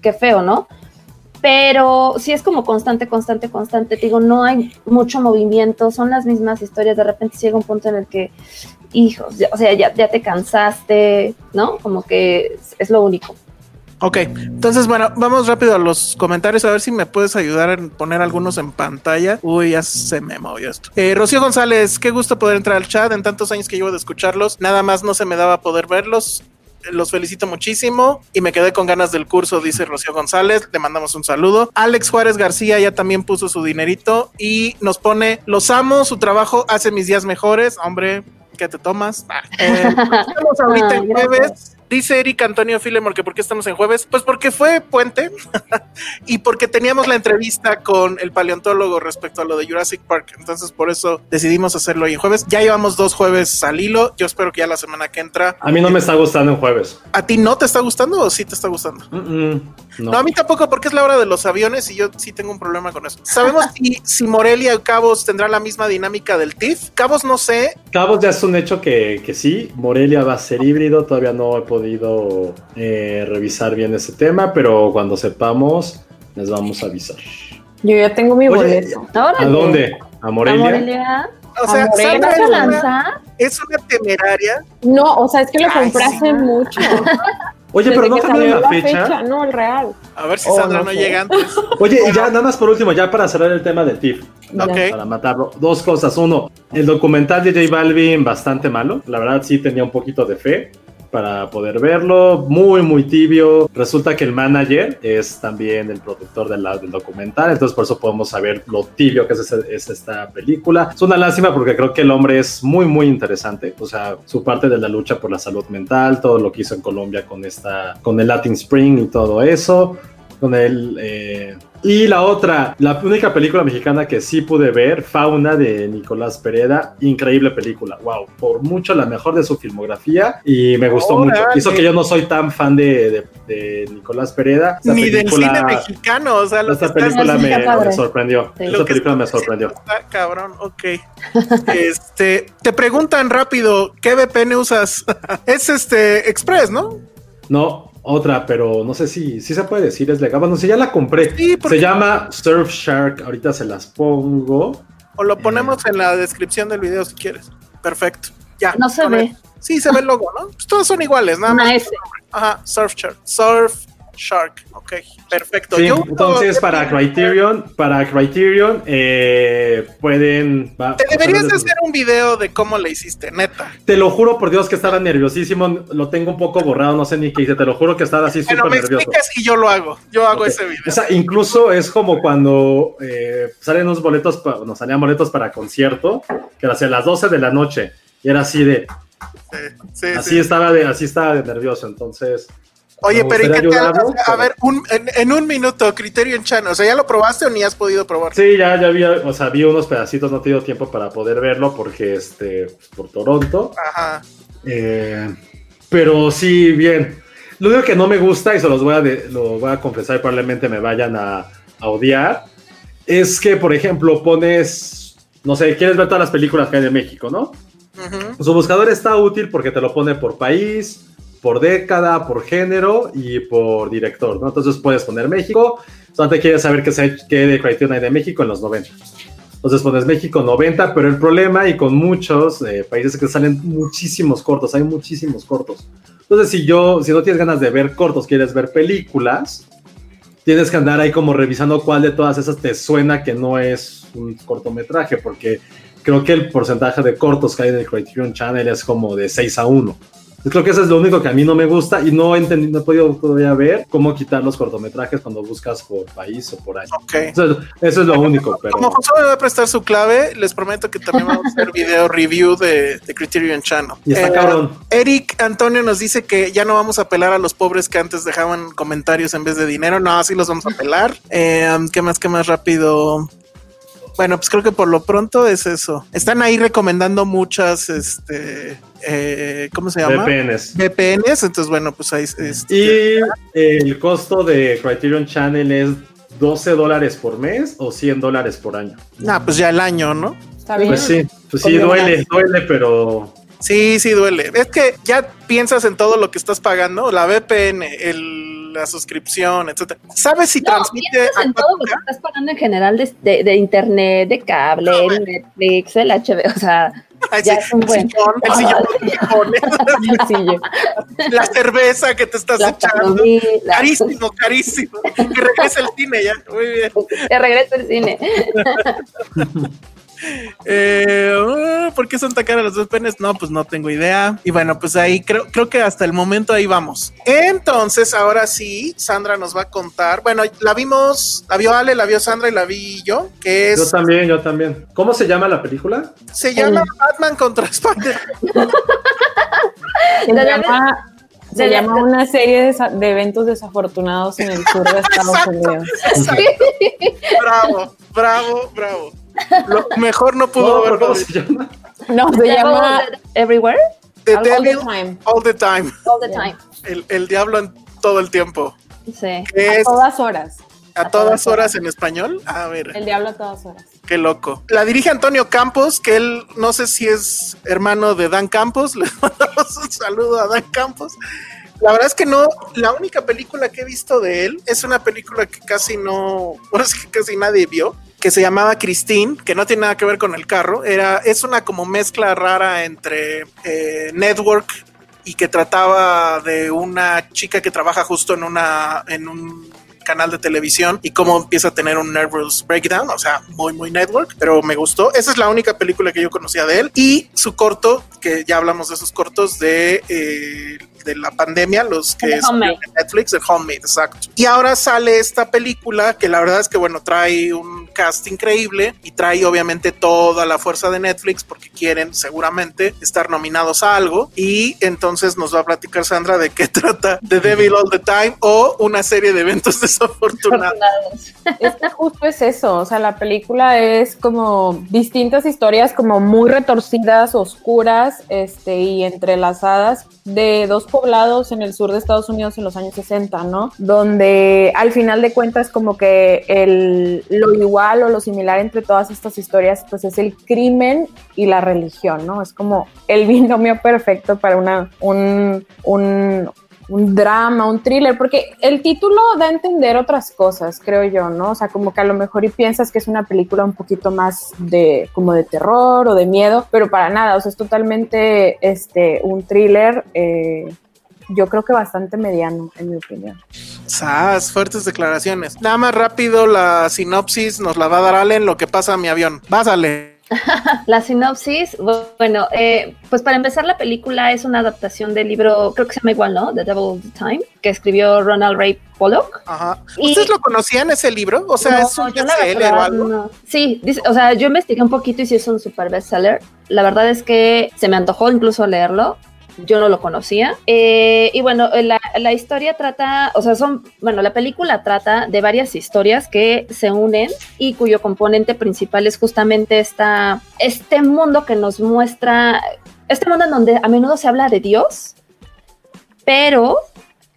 qué feo, ¿no? Pero sí es como constante, constante, constante. Te digo, no hay mucho movimiento, son las mismas historias. De repente llega un punto en el que, hijos, ya- o sea, ya, ya te cansaste, ¿no? Como que es lo único. Ok, entonces bueno, vamos rápido a los comentarios a ver si me puedes ayudar en poner algunos en pantalla. Uy, ya se me movió esto. Eh, Rocío González, qué gusto poder entrar al chat en tantos años que llevo de escucharlos. Nada más no se me daba poder verlos. Los felicito muchísimo y me quedé con ganas del curso, dice Rocío González. Le mandamos un saludo. Alex Juárez García ya también puso su dinerito y nos pone: Los amo, su trabajo hace mis días mejores. Hombre, ¿qué te tomas? Ah, eh, estamos ahorita Ay, en jueves. Dice Eric Antonio Filemor que por qué estamos en jueves. Pues porque fue puente y porque teníamos la entrevista con el paleontólogo respecto a lo de Jurassic Park. Entonces por eso decidimos hacerlo hoy en jueves. Ya llevamos dos jueves al hilo. Yo espero que ya la semana que entra. A mí no me está gustando en jueves. ¿A ti no te está gustando o sí te está gustando? Mm, mm, no. No, a mí tampoco, porque es la hora de los aviones y yo sí tengo un problema con eso. ¿Sabemos si, si Morelia o Cabos tendrá la misma dinámica del TIFF? Cabos no sé. Cabos ya es un hecho que, que sí. Morelia va a ser híbrido. Todavía no he podido eh, revisar bien ese tema, pero cuando sepamos, les vamos a avisar. Yo ya tengo mi Oye, boleto. ¿A dónde? ¿A Morelia? ¿A Morelia? O sea, ¿A Morelia Sandra ¿Vas es una, es una temeraria. No, o sea, es que lo Ay, compré sí. mucho. Oye, pero no cambiaron la fecha. No, el real. A ver si Oh, Sandra no no, sé. llega antes. Oye, y ya nada más por último, ya para cerrar el tema del TIFF, Ok. para matarlo, dos cosas. Uno, el documental de J Balvin bastante malo. La verdad sí tenía un poquito de fe. Para poder verlo. Muy, muy tibio. Resulta que el manager es también el productor del, del documental, entonces por eso podemos saber lo tibio que es, ese- es esta película. Es una lástima porque creo que el hombre es muy, muy interesante. O sea, su parte de la lucha por la salud mental, todo lo que hizo en Colombia con, esta, con el Latin Spring y todo eso. Con el, eh, y la otra, la única película mexicana que sí pude ver, Fauna de Nicolás Pereda, increíble película, wow, por mucho la mejor de su filmografía y me gustó Órale. mucho. Hizo que yo no soy tan fan de, de- de Nicolás Pereda. Esta Ni del película- cine mexicano, o sea, lo que Esta película me, sorprendió. Sí. Esta película me sorprendió. está cabrón, ok. este, te preguntan rápido, ¿qué VPN usas? es este Express, ¿no? No, otra, pero no sé si, si se puede decir, es legal. Bueno, si ya la compré. Sí, Se llama Surfshark, ahorita se las pongo. O lo ponemos en la descripción del video si quieres. Perfecto. Ya. No se ver. ve. Sí, se ve el logo, ¿no? Pues todos son iguales, nada más. Una S. Ajá, Surf Shark. Surf Shark. Ok, perfecto. Sí, Yo- entonces para Criterion, para Criterion eh, pueden. va- Te deberías de hacer un video de cómo le hiciste, neta. Te lo juro por Dios que estaba nerviosísimo. Lo tengo un poco borrado, no sé ni qué hice. Te lo juro que estaba así súper me nervioso. explicas y yo lo hago. Yo hago ese video. O sea, incluso es como cuando eh, salen unos boletos, pa- nos salían boletos para concierto, que era hacia las 12 de la noche. Y era así de, Sí, sí, así sí. estaba de, así estaba de nervioso. Entonces, Oye, pero ¿y qué tal? ayudarlo, A ver, un- en, en un minuto, Criterion Channel. O sea, ¿ya lo probaste o ni has podido probar? Sí, ya, ya vi, o sea, vi unos pedacitos, no he tenido tiempo para poder verlo porque, este, por Toronto. Ajá. Eh, pero sí, bien. Lo único que no me gusta, y se los voy a, de- lo voy a confesar y probablemente me vayan a, a odiar, es que, por ejemplo, pones, no sé, quieres ver todas las películas que hay de México, ¿no? Su buscador está útil porque te lo pone por país, por década, por género y por director, ¿no? Entonces puedes poner México, solamente quieres saber qué, se, qué de Criterion hay de México en los 90. Entonces pones México 90, pero el problema y con muchos eh, países es que salen muchísimos cortos, hay muchísimos cortos. Entonces si yo, si no tienes ganas de ver cortos, quieres ver películas, tienes que andar ahí como revisando cuál de todas esas te suena que no es un cortometraje, porque creo que el porcentaje de cortos que hay en el Criterion Channel es como de 6 a 1. Creo que eso es lo único que a mí no me gusta y no he, entendido, no he podido todavía ver cómo quitar los cortometrajes cuando buscas por país o por año. Ok. Eso, es- eso es lo único, pero... Como José me va a prestar su clave, les prometo que también vamos a hacer video review de, de Criterion Channel. Y está Eh, cabrón. Eric Antonio nos dice que ya no vamos a apelar a los pobres que antes dejaban comentarios en vez de dinero. No, sí los vamos a apelar. Eh, ¿Qué más? ¿Qué más rápido? Bueno, pues creo que por lo pronto es eso. Están ahí recomendando muchas, este, eh, ¿cómo se llama? VPNs. VPNs. Entonces, bueno, pues ahí. este, Y el costo de Criterion Channel es 12 dólares por mes o 100 dólares por año. Ah, pues ya el año, ¿no? Está bien. Pues sí, pues sí, duele, duele, pero Sí, sí duele. Es que ya piensas en todo lo que estás pagando, la VPN, el, la suscripción, etcétera. ¿Sabes si No, transmite en todo lo que 4K? estás pagando en general de, de- de internet, de cable, No. Netflix, el HBO, o sea, Ay, ya sí, es un el buen. sillón, el sillón que la cerveza que te estás la echando. comida, Carísimo, carísimo. Y regresa el cine ya. Muy bien. Te regreso al cine. Eh, uh, ¿Por qué son tan caras las VPNs? No, pues no tengo idea. Y bueno, pues ahí creo, creo que hasta el momento ahí vamos. Entonces, ahora sí, Sandra nos va a contar. Bueno, la vimos, la vio Ale, la vio Sandra y la vi yo, que yo es, también, yo también. ¿Cómo se llama la película? se llama Batman contra Spider. Se llama, se llama una serie de eventos desafortunados en el sur de Estados Unidos. Bravo, bravo, bravo. Lo mejor no pudo No, ¿Cómo se llama? No, se llama Everywhere, The All the Devil Time. All the Time. all the time. El, el diablo en todo el tiempo. Sí. A es todas horas. a todas horas en español. A ver. El diablo a todas horas. Qué loco. La dirige Antonio Campos, que él no sé si es hermano de Dan Campos. Le mandamos un saludo a Dan Campos. La verdad es que no, la única película que he visto de él es una película que casi no, bueno, es que casi nadie vio, que se llamaba Christine, que no tiene nada que ver con el carro. Era, es una como mezcla rara entre eh, Network y que trataba de una chica que trabaja justo en una, en un canal de televisión y cómo empieza a tener un nervous breakdown, o sea, muy, muy network, pero me gustó. Esa es la única película que yo conocía de él y su corto, que ya hablamos de esos cortos de eh, de la pandemia, los que en Netflix, el Homemade, exacto. Y ahora sale esta película que la verdad es que, bueno, trae un cast increíble y trae obviamente toda la fuerza de Netflix porque quieren seguramente estar nominados a algo. Y entonces nos va a platicar Sandra de qué trata The Devil All the Time o una serie de eventos desafortunados. Es que justo es eso, o sea, la película es como distintas historias como muy retorcidas, oscuras, este, y entrelazadas de dos poblados en el sur de Estados Unidos en los años 60, ¿no? Donde al final de cuentas como que el, lo igual o lo similar entre todas estas historias pues es el crimen y la religión, ¿no? Es como el binomio perfecto para una, un, un, un drama, un thriller, porque el título da a entender otras cosas, creo yo, ¿no? O sea, como que a lo mejor y piensas que es una película un poquito más de como de terror o de miedo, pero para nada, o sea, es totalmente este un thriller eh, yo creo que bastante mediano, en mi opinión. Sas, fuertes declaraciones. Nada más rápido la sinopsis nos la va a dar Allen lo que pasa a mi avión. Pásale. La sinopsis, bueno, eh, pues para empezar la película es una adaptación del libro, creo que se llama igual, ¿no? The Devil of the Time, que escribió Ronald Ray Pollock. Ajá. Y- ¿Ustedes lo conocían ese libro? O sea, No, es un bestseller o algo. no. Sí, dice- o sea, yo investigué un poquito y sí es un super bestseller. La verdad es que se me antojó incluso leerlo. Yo no lo conocía. Eh, y bueno, la, la historia trata, o sea, son, bueno, la película trata de varias historias que se unen y cuyo componente principal es justamente esta, este mundo que nos muestra, este mundo en donde a menudo se habla de Dios, pero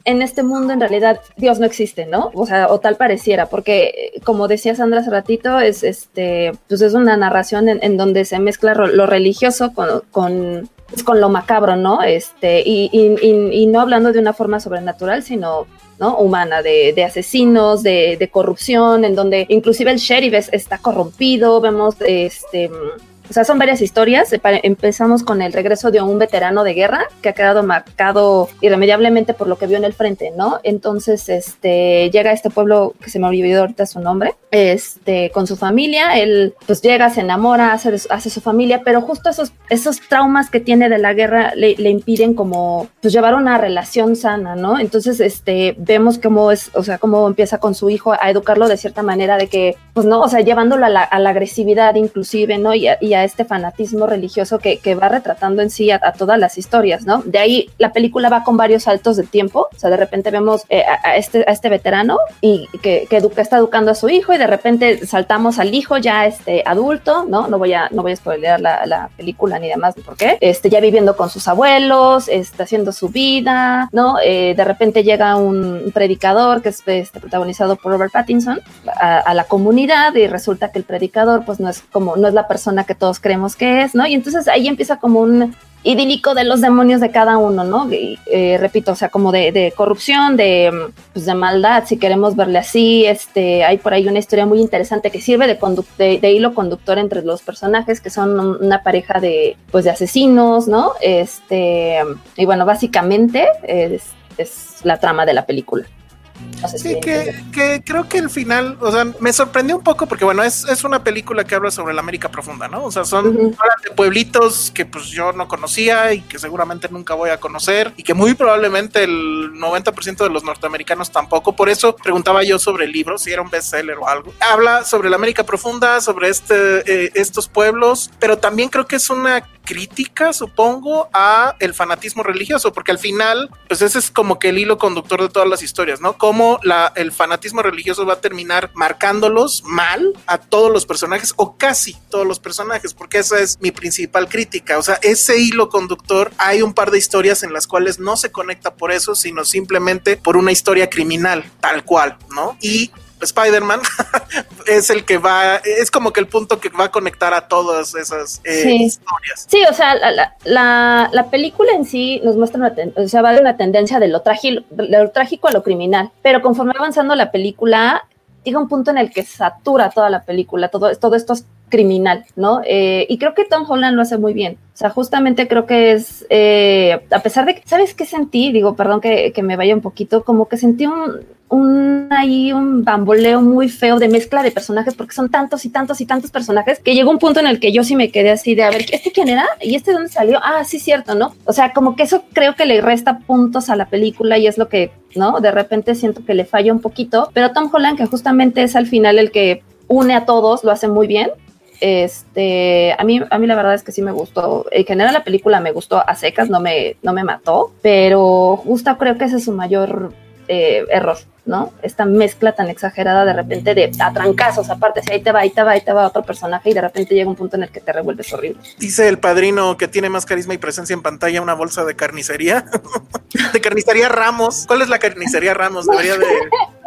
en este mundo en realidad Dios no existe, ¿no? O sea, o tal pareciera, porque como decía Sandra hace ratito, es este, pues es una narración en, en donde se mezcla lo religioso con, con, pues, con lo macabro, ¿no? Este, y, y- y- y no hablando de una forma sobrenatural, sino ¿no? humana, de, de asesinos, de, de corrupción, en donde inclusive el sheriff es- está corrompido, vemos este o sea, son varias historias. Eh, Empezamos con el regreso de un veterano de guerra que ha quedado marcado irremediablemente por lo que vio en el frente, ¿no? Entonces, este, llega a este pueblo que se me olvidó ahorita su nombre, este, con su familia. Él, pues, llega, se enamora, hace su familia, pero justo esos, esos traumas que tiene de la guerra le, le impiden como, pues, llevar una relación sana, ¿no? Entonces, este, vemos cómo es, o sea, cómo empieza con su hijo a educarlo de cierta manera de que, pues, no, o sea, llevándolo a la, a la agresividad inclusive, ¿no? Y a, y a este fanatismo religioso que, que va retratando en sí a, a todas las historias, ¿no? De ahí la película va con varios saltos de tiempo, o sea, de repente vemos eh, a, este, a este veterano y que, que educa- está educando a su hijo y de repente saltamos al hijo ya este adulto, ¿no? No voy a, no voy a spoilear la, la película ni demás, por qué, este, ya viviendo con sus abuelos, está haciendo su vida, ¿no? Eh, de repente llega un predicador que es este, protagonizado por Robert Pattinson a la comunidad y resulta que el predicador pues no es como, no es la persona que todos creemos que es, ¿no? Y entonces ahí empieza como un idílico de los demonios de cada uno, ¿no? Eh, repito, o sea, como de, corrupción, de, pues, de maldad, si queremos verle así, este, hay por ahí una historia muy interesante que sirve de, de, de hilo conductor entre los personajes, que son un- una pareja de, pues, de asesinos, ¿no? Este, y bueno, básicamente es la trama de la película. No sé Sí, si- que, que creo que el final, o sea, me sorprendió un poco porque, bueno, es, es una película que habla sobre la América profunda, ¿no? O sea, son Ujú. hablan de pueblitos que pues yo no conocía y que seguramente nunca voy a conocer y que muy probablemente el 90% de los norteamericanos tampoco. Por eso preguntaba yo sobre el libro, si era un bestseller o algo. Habla sobre la América profunda, sobre este, eh, estos pueblos, pero también creo que es una crítica, supongo, a el fanatismo religioso, porque al final, pues ese es como que el hilo conductor de todas las historias, ¿no? Cómo la, el fanatismo religioso va a terminar marcándolos mal a todos los personajes o casi todos los personajes, porque esa es mi principal crítica. O sea, ese hilo conductor, hay un par de historias en las cuales no se conecta por eso, sino simplemente por una historia criminal, tal cual, ¿no? Y Spider-Man es el que va, es como que el punto que va a conectar a todas esas eh, Sí. historias. Sí, o sea, la, la, la- la película en sí nos muestra una, ten- o sea, va de una tendencia de lo, trágico, de lo trágico a lo criminal, pero conforme va avanzando la película, llega un punto en el que satura toda la película, todo, todo esto es criminal, ¿no? Eh, y creo que Tom Holland lo hace muy bien. O sea, justamente creo que es, eh, a pesar de que, ¿sabes qué sentí? Digo, perdón que, me vaya un poquito, como que sentí un, un ahí un bamboleo muy feo de mezcla de personajes porque son tantos y tantos y tantos personajes que llegó un punto en el que yo sí me quedé así de a ver, ¿este quién era? ¿Y este dónde salió? Ah, sí, cierto, ¿no? O sea, como que eso creo que le resta puntos a la película y es lo que, ¿no? De repente siento que le falla un poquito, pero Tom Holland, que justamente es al final el que une a todos, lo hace muy bien. Este, a mí, a mí la verdad es que sí me gustó. En general la película me gustó a secas, no me, no me mató, pero justo creo que ese es su mayor eh, error, ¿no? Esta mezcla tan exagerada de repente de atrancazos, aparte, si ahí te va, ahí te va, ahí te va otro personaje y de repente llega un punto en el que te revuelves horrible. Dice el padrino que tiene más carisma y presencia en pantalla una bolsa de carnicería. de carnicería Ramos. ¿Cuál es la carnicería Ramos? Debería de...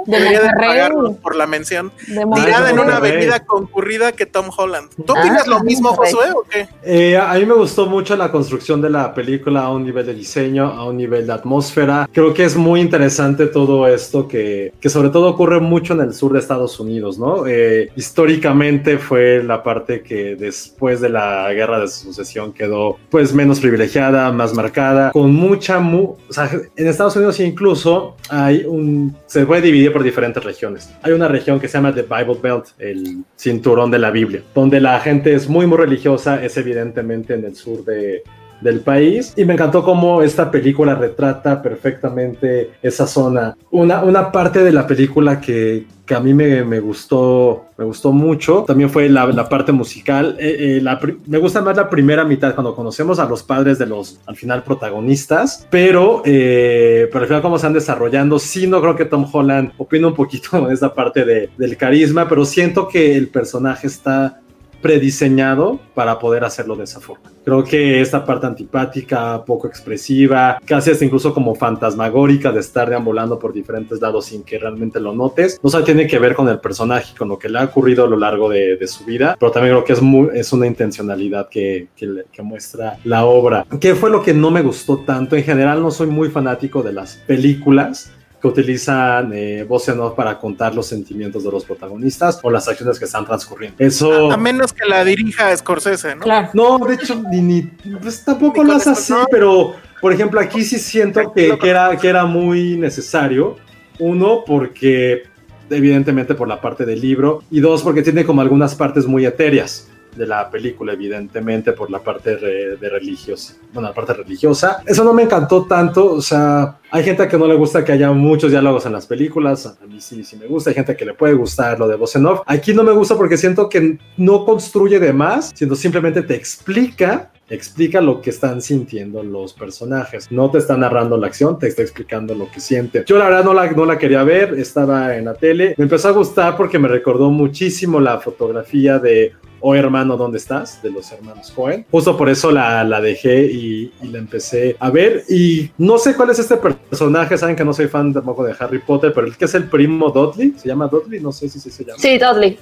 Debería de pagarnos por la mención. Tirada en una avenida concurrida que Tom Holland. ¿Tú opinas lo mismo, Josué, o qué? Eh, a mí me gustó mucho la construcción de la película a un nivel de diseño, a un nivel de atmósfera. Creo que es muy interesante todo esto que, que sobre todo ocurre mucho en el sur de Estados Unidos, ¿no? Eh, históricamente fue la parte que después de la guerra de sucesión quedó pues menos privilegiada, más marcada, con mucha... Mu o sea, en Estados Unidos incluso hay un... se puede dividir por diferentes regiones. Hay una región que se llama The Bible Belt, el cinturón de la Biblia, donde la gente es muy, muy religiosa, es evidentemente en el sur de, del país. Y me encantó cómo esta película retrata perfectamente esa zona. Una, una parte de la película que, que a mí me, me, gustó me gustó mucho. También fue la, la parte musical. Eh, eh, me gusta más la primera mitad cuando conocemos a los padres de los al final protagonistas. Pero eh, pero al final cómo se van desarrollando. Sí no creo que Tom Holland opina un poquito de esa parte de, del carisma pero siento que el personaje está prediseñado para poder hacerlo de esa forma. Creo que esta parte antipática, poco expresiva, casi es incluso como fantasmagórica de estar deambulando por diferentes lados sin que realmente lo notes, no solo tiene que ver con el personaje, con lo que le ha ocurrido a lo largo de, su vida, pero también creo que es, muy, es una intencionalidad que, que muestra la obra. ¿Qué fue lo que no me gustó tanto? En general no soy muy fanático de las películas que utilizan eh, voz en off para contar los sentimientos de los protagonistas o las acciones que están transcurriendo. Eso. A, a menos que la dirija Scorsese, ¿no? Claro. No, de hecho, ni, ni pues tampoco lo es así, no. pero por ejemplo, aquí sí siento que, que, era, que era muy necesario. Uno, porque evidentemente por la parte del libro, y dos, porque tiene como algunas partes muy etéreas de la película, evidentemente, por la parte de, de religiosa. Bueno, la parte religiosa. Eso no me encantó tanto, o sea, hay gente que no le gusta que haya muchos diálogos en las películas, a mí sí, sí me gusta, hay gente que le puede gustar lo de voz en. Aquí no me gusta porque siento que no construye de más, sino simplemente te explica explica lo que están sintiendo los personajes. No te está narrando la acción, te está explicando lo que siente. Yo la verdad no la, no la quería ver, estaba en la tele. Me empezó a gustar porque me recordó muchísimo la fotografía de Oh hermano, ¿dónde estás? De los hermanos Cohen. Justo por eso la, la dejé y, y, la empecé a ver. Y no sé cuál es este personaje, saben que no soy fan tampoco de Harry Potter, pero el que es el primo Dudley, ¿se llama Dudley? No sé si se llama. Sí, Dudley.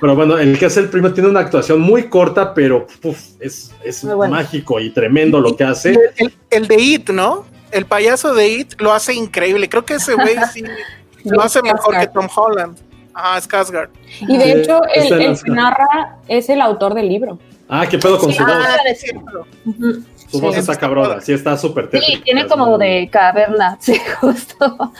Pero bueno, el que es el primo tiene una actuación muy corta, pero uf, es, es bueno. mágico y tremendo lo que hace. El, el, el, de It, ¿no? El payaso de It lo hace increíble. Creo que ese güey sí lo hace mejor que Tom Holland. Ah, es Skarsgård. Y de hecho, el, el, que narra es el autor del libro. Ah, qué pedo con su voz. Ah, uh -huh. Su voz sí, está cabrona, sí está súper Sí, tiene como de caverna, sí, justo.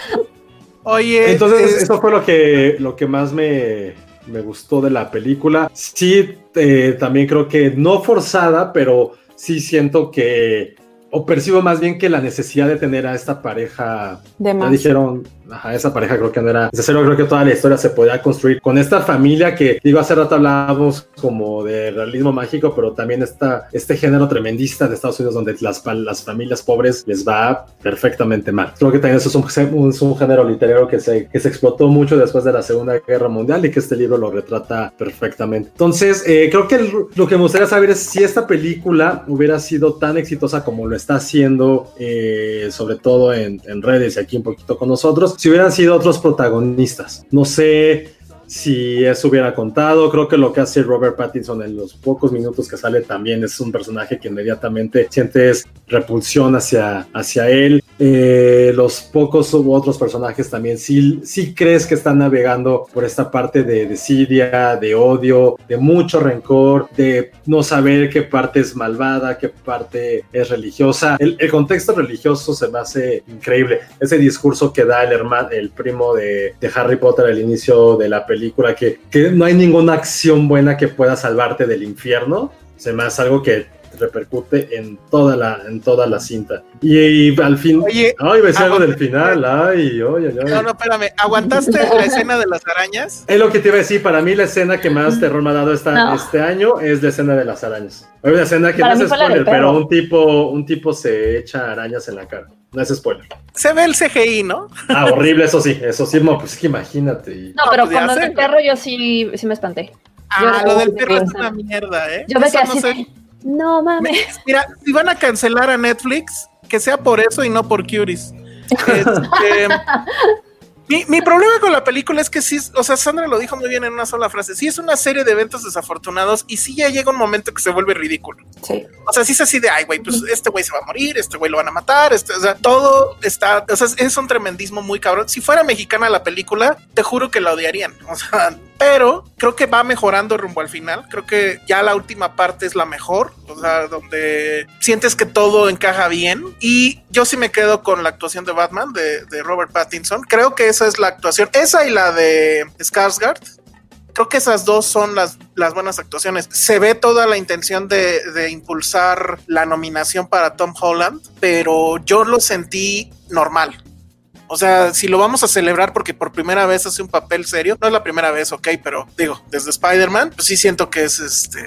Oye. Entonces, es... eso fue lo que, lo que más me, me gustó de la película. Sí, eh, también creo que no forzada, pero sí siento que o percibo más bien que la necesidad de tener a esta pareja, de más. dijeron, ajá, esa pareja creo que no era necesario, creo que toda la historia se podía construir con esta familia que, digo, hace rato hablábamos como de realismo mágico, pero también está este género tremendista de Estados Unidos donde las, las familias pobres les va perfectamente mal. Creo que también eso es un, un, género literario que se, que se explotó mucho después de la Segunda Guerra Mundial y que este libro lo retrata perfectamente. Entonces, eh, creo que lo que me gustaría saber es si esta película hubiera sido tan exitosa como lo está haciendo, eh, sobre todo en, en redes y aquí un poquito con nosotros, si hubieran sido otros protagonistas. No sé si eso hubiera contado. Creo que lo que hace Robert Pattinson en los pocos minutos que sale también es un personaje que inmediatamente sientes repulsión hacia, hacia él. Eh, los pocos u otros personajes también, sí, sí crees que están navegando por esta parte de desidia, de odio, de mucho rencor, de no saber qué parte es malvada, qué parte es religiosa. El, contexto religioso se me hace increíble. Ese discurso que da el hermano, el primo de, de Harry Potter al inicio de la película, que, que no hay ninguna acción buena que pueda salvarte del infierno, se me hace algo que repercute en toda la, en toda la cinta. Y, al fin, Oye, ay, me algo del final, ay, ay, ay, ay. No, no, espérame. ¿Aguantaste la escena de las arañas? Es lo que te iba a decir, para mí la escena que más terror me ha dado esta, No. este año es la escena de las arañas. Hay una escena que Para no es spoiler, pero un tipo, un tipo se echa arañas en la cara. No es spoiler. Se ve el CGI, ¿no? Ah, horrible, eso sí, eso sí, no, pues es que imagínate. No, No, pero pues del pero- perro yo sí, sí me espanté. Ah, Yo- lo del perro es una mierda, ¿eh? Yo me quedé no así sé. No mames. Mira, si van a cancelar a Netflix, que sea por eso y no por Curies. Este, mi, mi problema con la película es que sí, o sea, Sandra lo dijo muy bien en una sola frase. Sí, es una serie de eventos desafortunados y sí ya llega un momento que se vuelve ridículo. Sí. O sea, sí es así de, ay, güey, pues este güey se va a morir, este güey lo van a matar, este, o sea, todo está, o sea, es un tremendismo muy cabrón. Si fuera mexicana la película, te juro que la odiarían. O sea, pero creo que va mejorando rumbo al final. Creo que ya la última parte es la mejor, o sea, donde sientes que todo encaja bien. Y yo sí me quedo con la actuación de Batman, de, de Robert Pattinson. Creo que esa es la actuación, esa y la de Skarsgård creo que esas dos son las, las buenas actuaciones. Se ve toda la intención de, de impulsar la nominación para Tom Holland, pero yo lo sentí normal. O sea, si lo vamos a celebrar porque por primera vez hace un papel serio, no es la primera vez, ok, pero digo, desde Spider-Man, pues sí siento que es este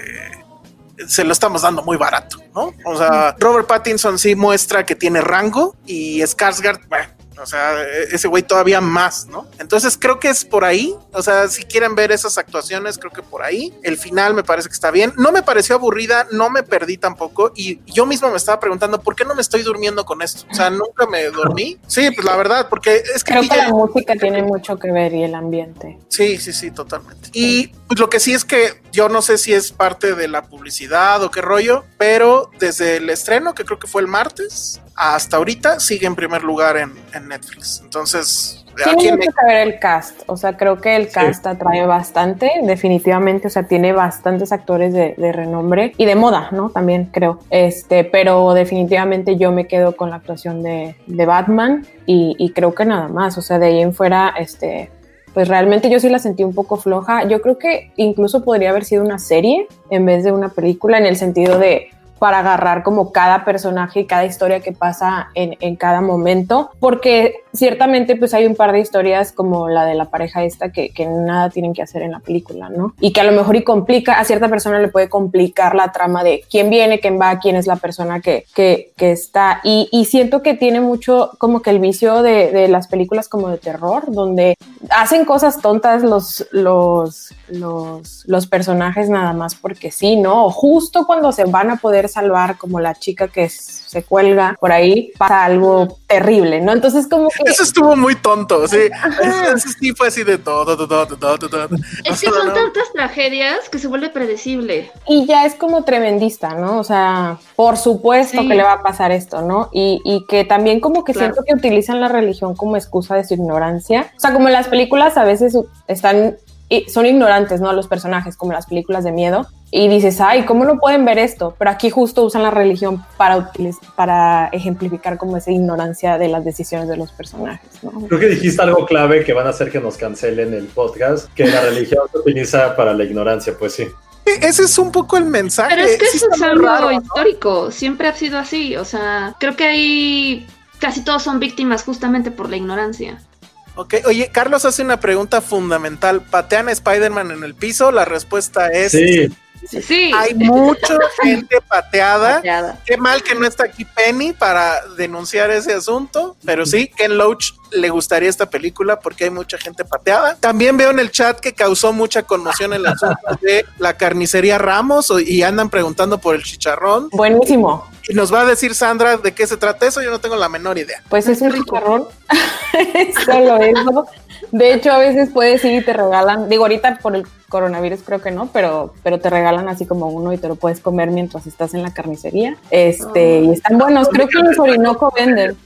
se lo estamos dando muy barato, ¿no? O sea, Robert Pattinson sí muestra que tiene rango y Skarsgård, bueno, o sea, ese güey todavía más, ¿no? Entonces creo que es por ahí. O sea, si quieren ver esas actuaciones, creo que por ahí. El final me parece que está bien. No me pareció aburrida, no me perdí tampoco. Y yo mismo me estaba preguntando, ¿por qué no me estoy durmiendo con esto? O sea, nunca me dormí. Sí, pues la verdad, porque es que... Creo que ya- la música tiene mucho que ver y el ambiente. Sí, sí, sí, totalmente. Y pues, lo que sí es que yo no sé si es parte de la publicidad o qué rollo, pero desde el estreno, que creo que fue el martes, hasta ahorita sigue en primer lugar en, en Netflix. Entonces, aquí Tiene en mucho que ver el cast, o sea, creo que el cast atrae bastante, definitivamente, o sea, tiene bastantes actores de, de renombre y de moda, ¿no? También creo, este, pero definitivamente yo me quedo con la actuación de, de Batman y, y creo que nada más, o sea, de ahí en fuera, este, pues realmente yo sí la sentí un poco floja, yo creo que incluso podría haber sido una serie en vez de una película en el sentido de para agarrar como cada personaje y cada historia que pasa en, en, cada momento, porque ciertamente pues hay un par de historias como la de la pareja esta que, que, nada tienen que hacer en la película, ¿no? Y que a lo mejor y complica, a cierta persona le puede complicar la trama de quién viene, quién va, quién es la persona que, que, está. Y, y, siento que tiene mucho como que el vicio de, de, las películas como de terror, donde hacen cosas tontas los, los, los, los personajes nada más porque sí, ¿no? O justo cuando se van a poder salvar como la chica que se cuelga por ahí, pasa algo terrible, ¿no? Entonces como que... Eso estuvo muy tonto, sí. Eso sí fue así de todo, todo, todo, todo, todo. Es que son tantas tragedias que se vuelve predecible. Y ya es como tremendista, ¿no? O sea, por supuesto sí. que le va a pasar esto, ¿no? Y, y que también como que claro. siento que utilizan la religión como excusa de su ignorancia. O sea, como las películas a veces están son ignorantes, ¿no? Los personajes, como las películas de miedo. Y dices, ay, ¿cómo no pueden ver esto? Pero aquí justo usan la religión para, para ejemplificar como esa ignorancia de las decisiones de los personajes, ¿no? Creo que dijiste algo clave que van a hacer que nos cancelen el podcast, que la religión se utiliza para la ignorancia, pues sí. Ese es un poco el mensaje. Pero es que sí eso es algo raro, ¿no? histórico, siempre ha sido así, o sea, creo que ahí casi todos son víctimas justamente por la ignorancia. Ok, oye, Carlos hace una pregunta fundamental. ¿Patean a Spider-Man en el piso? La respuesta es sí. Sí, sí. Hay mucha gente pateada. pateada. Qué mal que no está aquí Penny para denunciar ese asunto, pero sí, Ken Loach le gustaría esta película porque hay mucha gente pateada. También veo en el chat que causó mucha conmoción el asunto de la carnicería Ramos y andan preguntando por el chicharrón. Buenísimo. Y nos va a decir Sandra de qué se trata eso, yo no tengo la menor idea. Pues es un chicharrón, solo eso. De hecho, a veces puedes ir y te regalan, digo, ahorita por el coronavirus creo que no, pero, pero te regalan así como uno y te lo puedes comer mientras estás en la carnicería. Este, y están buenos, creo que en los Orinoco venden.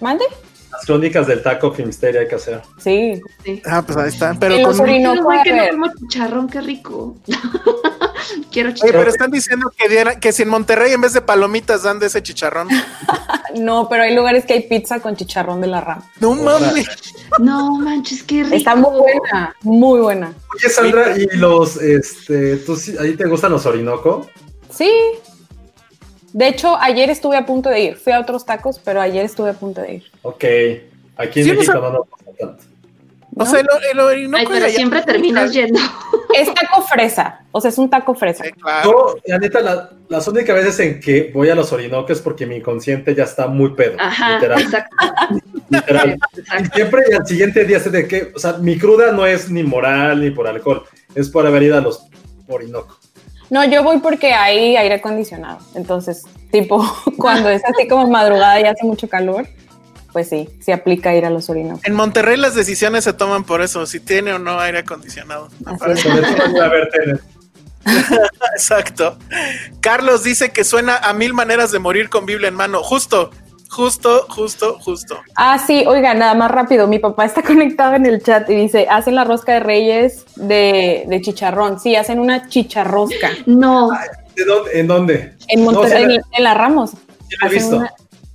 ¿Mande? Las crónicas del taco Filmsteria hay que hacer. Sí. Sí. Ah, pues ahí está. Pero En con güey, que no como chicharrón, qué rico. Quiero Oye, chicharrón. pero están diciendo que, diera- que si en Monterrey en vez de palomitas dan de ese chicharrón. No, pero hay lugares que hay pizza con chicharrón de la rama. No mames. No manches, qué rico. Está muy buena, muy buena. Oye, Sandra, ¿y los, este, tú sí, ahí te gustan los Orinoco? Sí. De hecho, ayer estuve a punto de ir. Fui a otros tacos, pero ayer estuve a punto de ir. Ok. Aquí en Sí, o México sea- no nos pasa tanto. O sea, el, el Orinoco Ay, de pero allá- siempre terminas yendo. Es taco fresa. O sea, es un taco fresa. Sí, claro. Yo, la neta, la- las únicas veces en que voy a los Orinoco es porque mi inconsciente ya está muy pedo. Ajá, Literal. exacto. literal. Y siempre y al siguiente día sé de que, o sea, mi cruda no es ni moral ni por alcohol, es por haber ido a los Orinoco. No, yo voy porque hay aire acondicionado. Entonces, tipo, cuando es así como madrugada y hace mucho calor, pues sí, sí aplica ir a los Orinoco. En Monterrey las decisiones se toman por eso, si tiene o no aire acondicionado. Exacto. Carlos dice que suena a mil maneras de morir con Biblia en mano. Justo, justo, justo, justo. Ah, sí, oiga, nada más rápido. Mi papá está conectado en el chat y dice, hacen la rosca de reyes de, de chicharrón. Sí, hacen una chicharrosca. No, ¿De dónde? ¿En dónde? En No, Monterrey, sí en, en la Ramos. he visto. una-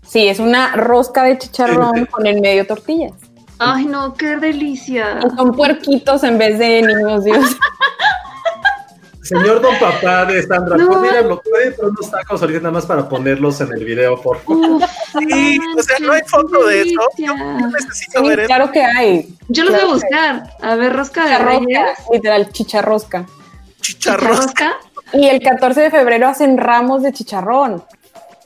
sí, es una rosca de chicharrón con en medio tortillas. ay no, qué delicia. Y son puerquitos en vez de niños Dios. Señor Don Papá de Sandra, No. ¿puede ir a lo- puede por unos tacos ahorita nada más para ponerlos en el video, por favor? Uf, Sí, o sea, no hay foto de eso. Yo, yo necesito Sí, ver eso. claro que hay. Yo los voy a buscar. A ver, rosca de Chicharrosca, reyes. literal, chicharrosca. Chicharrón. Rosca. Y el 14 de febrero hacen ramos de chicharrón.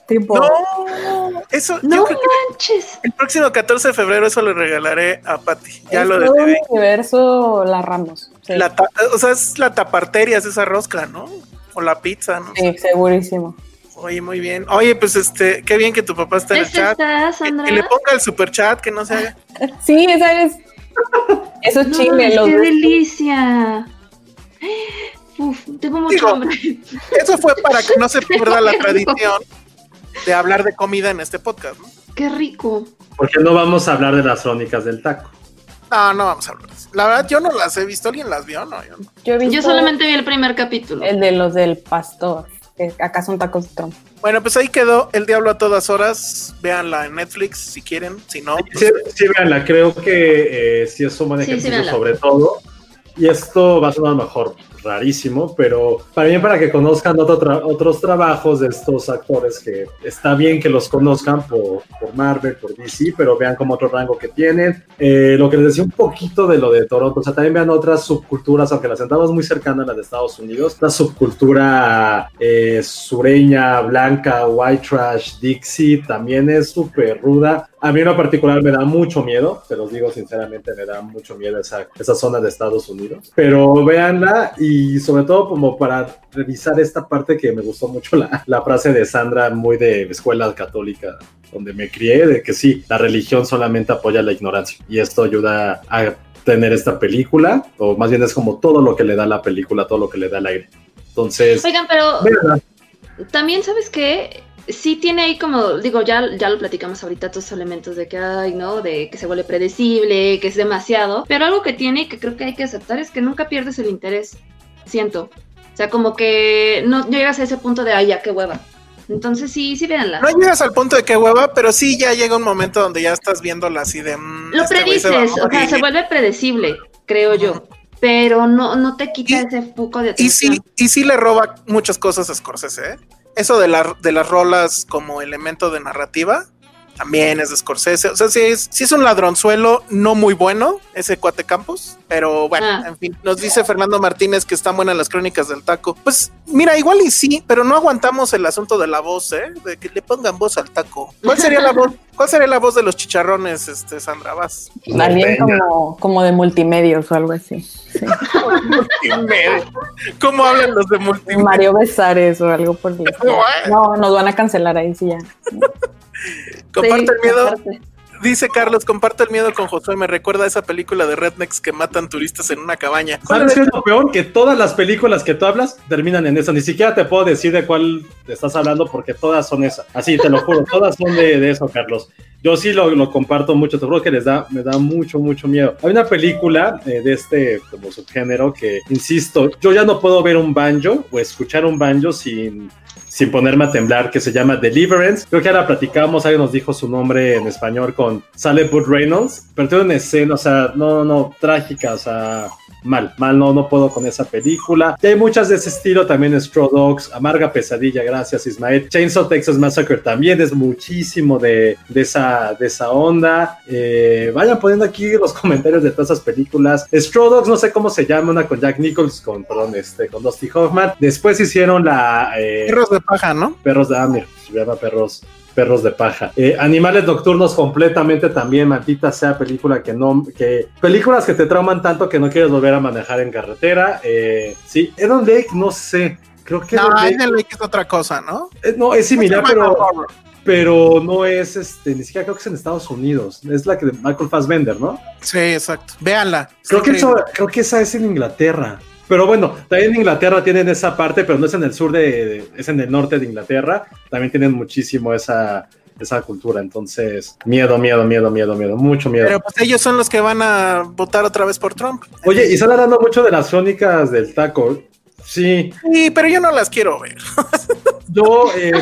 Tipo, No, eso, yo No creo que manches. el próximo 14 de febrero eso le regalaré a Patti. Ya es lo todo decidí. universo la Ramos. Sí, La ta- o sea, es la taparteria, es esa rosca, ¿no? O la pizza, ¿no? sí, segurísimo. Oye, muy bien. Oye, pues este, qué bien que tu papá está en el ¿Es chat. esta, Que, Sandra? que le ponga el super chat, que no se haga. Sí, esa es. Eso es No, chile. Los qué dos- delicia. Uf, tengo mucho Digo, hambre. Eso fue para que no se pierda la tradición de hablar de comida en este podcast, ¿no? Qué rico. Porque no vamos a hablar de las crónicas del taco. No, no vamos a hablar de eso. La verdad, yo no las he visto. ¿Alguien las vio? No, yo no. Yo, he visto Yo solamente vi el primer capítulo. el de los del pastor. que acá son tacos de trompo. Bueno, pues ahí quedó El Diablo a todas horas. Véanla en Netflix si quieren. Si no, pues, Sí, sí, véanla, creo que eh, sí es un buen Sí, sí, ejercicio sobre todo. Y esto va a sonar mejor rarísimo, pero para bien para que conozcan otro otros trabajos de estos actores que está bien que los conozcan por, por Marvel, por DC, pero vean como otro rango que tienen. Eh, lo que les decía un poquito de lo de Toronto, o sea, también vean otras subculturas, aunque las sentamos muy cercanas a las de Estados Unidos, la subcultura eh, sureña, blanca, white trash, Dixie, también es súper ruda. A mí en lo particular me da mucho miedo, te los digo sinceramente, me da mucho miedo esa, esa zona de Estados Unidos. Pero véanla y sobre todo como para revisar esta parte que me gustó mucho la, la frase de Sandra, muy de escuela católica, donde me crié, de que sí, la religión solamente apoya la ignorancia. Y esto ayuda a tener esta película, o más bien es como todo lo que le da la película, todo lo que le da el aire. Entonces, Oigan, pero véanla. también sabes que sí tiene ahí como, digo, ya, ya lo platicamos ahorita, todos esos elementos de que, ay, ¿no? De que se vuelve predecible, que es demasiado. Pero algo que tiene y que creo que hay que aceptar es que nunca pierdes el interés, siento. O sea, como que no llegas a ese punto de, ay, ya, qué hueva. Entonces sí, sí, véanla. no llegas al punto de que hueva, pero sí ya llega un momento donde ya estás viéndola así de. mm, Lo este se predices, o sea, se vuelve predecible, creo yo. Pero no, no te quita Y- ese foco de Y atención. sí, y sí le roba muchas cosas a Scorsese, ¿eh? Eso de, la- de las rolas como elemento de narrativa, también es de Scorsese. O sea, sí es, sí es un ladronzuelo no muy bueno, ese cuate Campos. Pero bueno, Ah. en fin, nos dice Fernando Martínez que están buenas las crónicas del taco. Pues mira, igual y sí, pero no aguantamos el asunto de la voz, ¿eh? De que le pongan voz al taco. ¿Cuál sería la voz? ¿Cuál sería la voz de los chicharrones, este, Sandra Vaz? Alguien como, como de multimedios o algo así. Sí. ¿Cómo hablan los de multimedia? Mario Besares o algo por el estilo. No, nos van a cancelar ahí sí ya. Comparte Sí, el miedo. Dice Carlos, comparto el miedo con Josué, me recuerda a esa película de rednecks que matan turistas en una cabaña. ¿Sabes qué es lo peor? Que todas las películas que tú hablas terminan en eso. Ni siquiera te puedo decir de cuál estás hablando porque todas son esas. Así, te lo juro, todas son de, de eso, Carlos. Yo sí lo, lo, comparto mucho, te juro que les da, me da mucho, mucho miedo. Hay una película eh, de este como subgénero que, insisto, yo ya no puedo ver un banjo o escuchar un banjo sin sin ponerme a temblar, que se llama Deliverance. Creo que ahora platicamos, alguien nos dijo su nombre en español con Sale Bud Reynolds, pero tiene una escena, o sea, no, no, trágica, o sea, mal, mal, no, no puedo con esa película. Y hay muchas de ese estilo, también Straw Dogs, Amarga Pesadilla, gracias Ismael. Chainsaw Texas Massacre también es muchísimo de, de, esa, de esa onda. Eh, vayan poniendo aquí los comentarios de todas esas películas. Straw Dogs, no sé cómo se llama, una con Jack Nichols, con, perdón, este, con Dusty Hoffman. Después hicieron la... Eh, Perros de paja, ¿no? Perros de Amir, se llama Perros perros de paja. Eh, animales nocturnos completamente también, maldita sea película que no, que películas que te trauman tanto que no quieres volver a manejar en carretera. Eh, sí, Eden Lake, no sé, creo que... No, Lake es otra cosa, ¿no? Eh, no, es similar, pero... Pero no es, este, ni siquiera creo que es en Estados Unidos. Es la que de Michael Fassbender, ¿no? Sí, exacto. Véanla. Creo que, eso, creo que esa es en Inglaterra. Pero bueno, también en Inglaterra tienen esa parte, pero no es en el sur de, es en el norte de Inglaterra. También tienen muchísimo esa, esa cultura. Entonces, miedo, miedo, miedo, miedo, miedo, mucho miedo. Pero pues ellos son los que van a votar otra vez por Trump. Oye, y están hablando mucho de las crónicas del taco. Sí. Sí, pero yo no las quiero ver. yo, eh,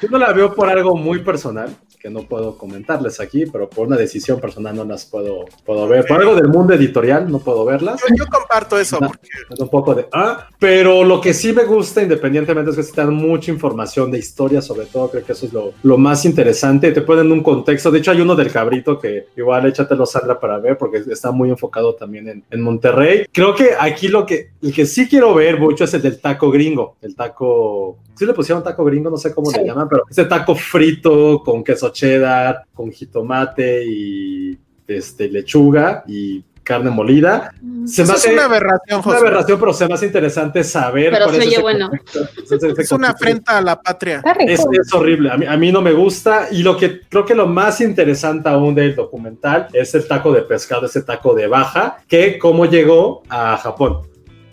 yo no la veo por algo muy personal que no puedo comentarles aquí, pero por una decisión personal no las puedo, puedo ver. Por algo del mundo editorial no puedo verlas. Yo, yo comparto eso. porque... un poco de, ah, pero lo que sí me gusta, independientemente, es que dan mucha información de historia, sobre todo, creo que eso es lo, lo más interesante. Te ponen un contexto. De hecho, hay uno del cabrito que igual échatelo, Sandra, para ver, porque está muy enfocado también en, en Monterrey. Creo que aquí lo que, el que sí quiero ver mucho es el del taco gringo, el taco sí le pusieron taco gringo, no sé cómo sí. le llaman, pero ese taco frito con queso cheddar, con jitomate y este, lechuga y carne molida. Se me hace, es una aberración, José. Una aberración, pero se me hace interesante saber. Pero se oye bueno. Es, es, es, una afrenta a la patria. Es, es, horrible. A mí, a mí no me gusta. Y lo que creo que lo más interesante aún del documental es el taco de pescado, ese taco de baja, que cómo llegó a Japón.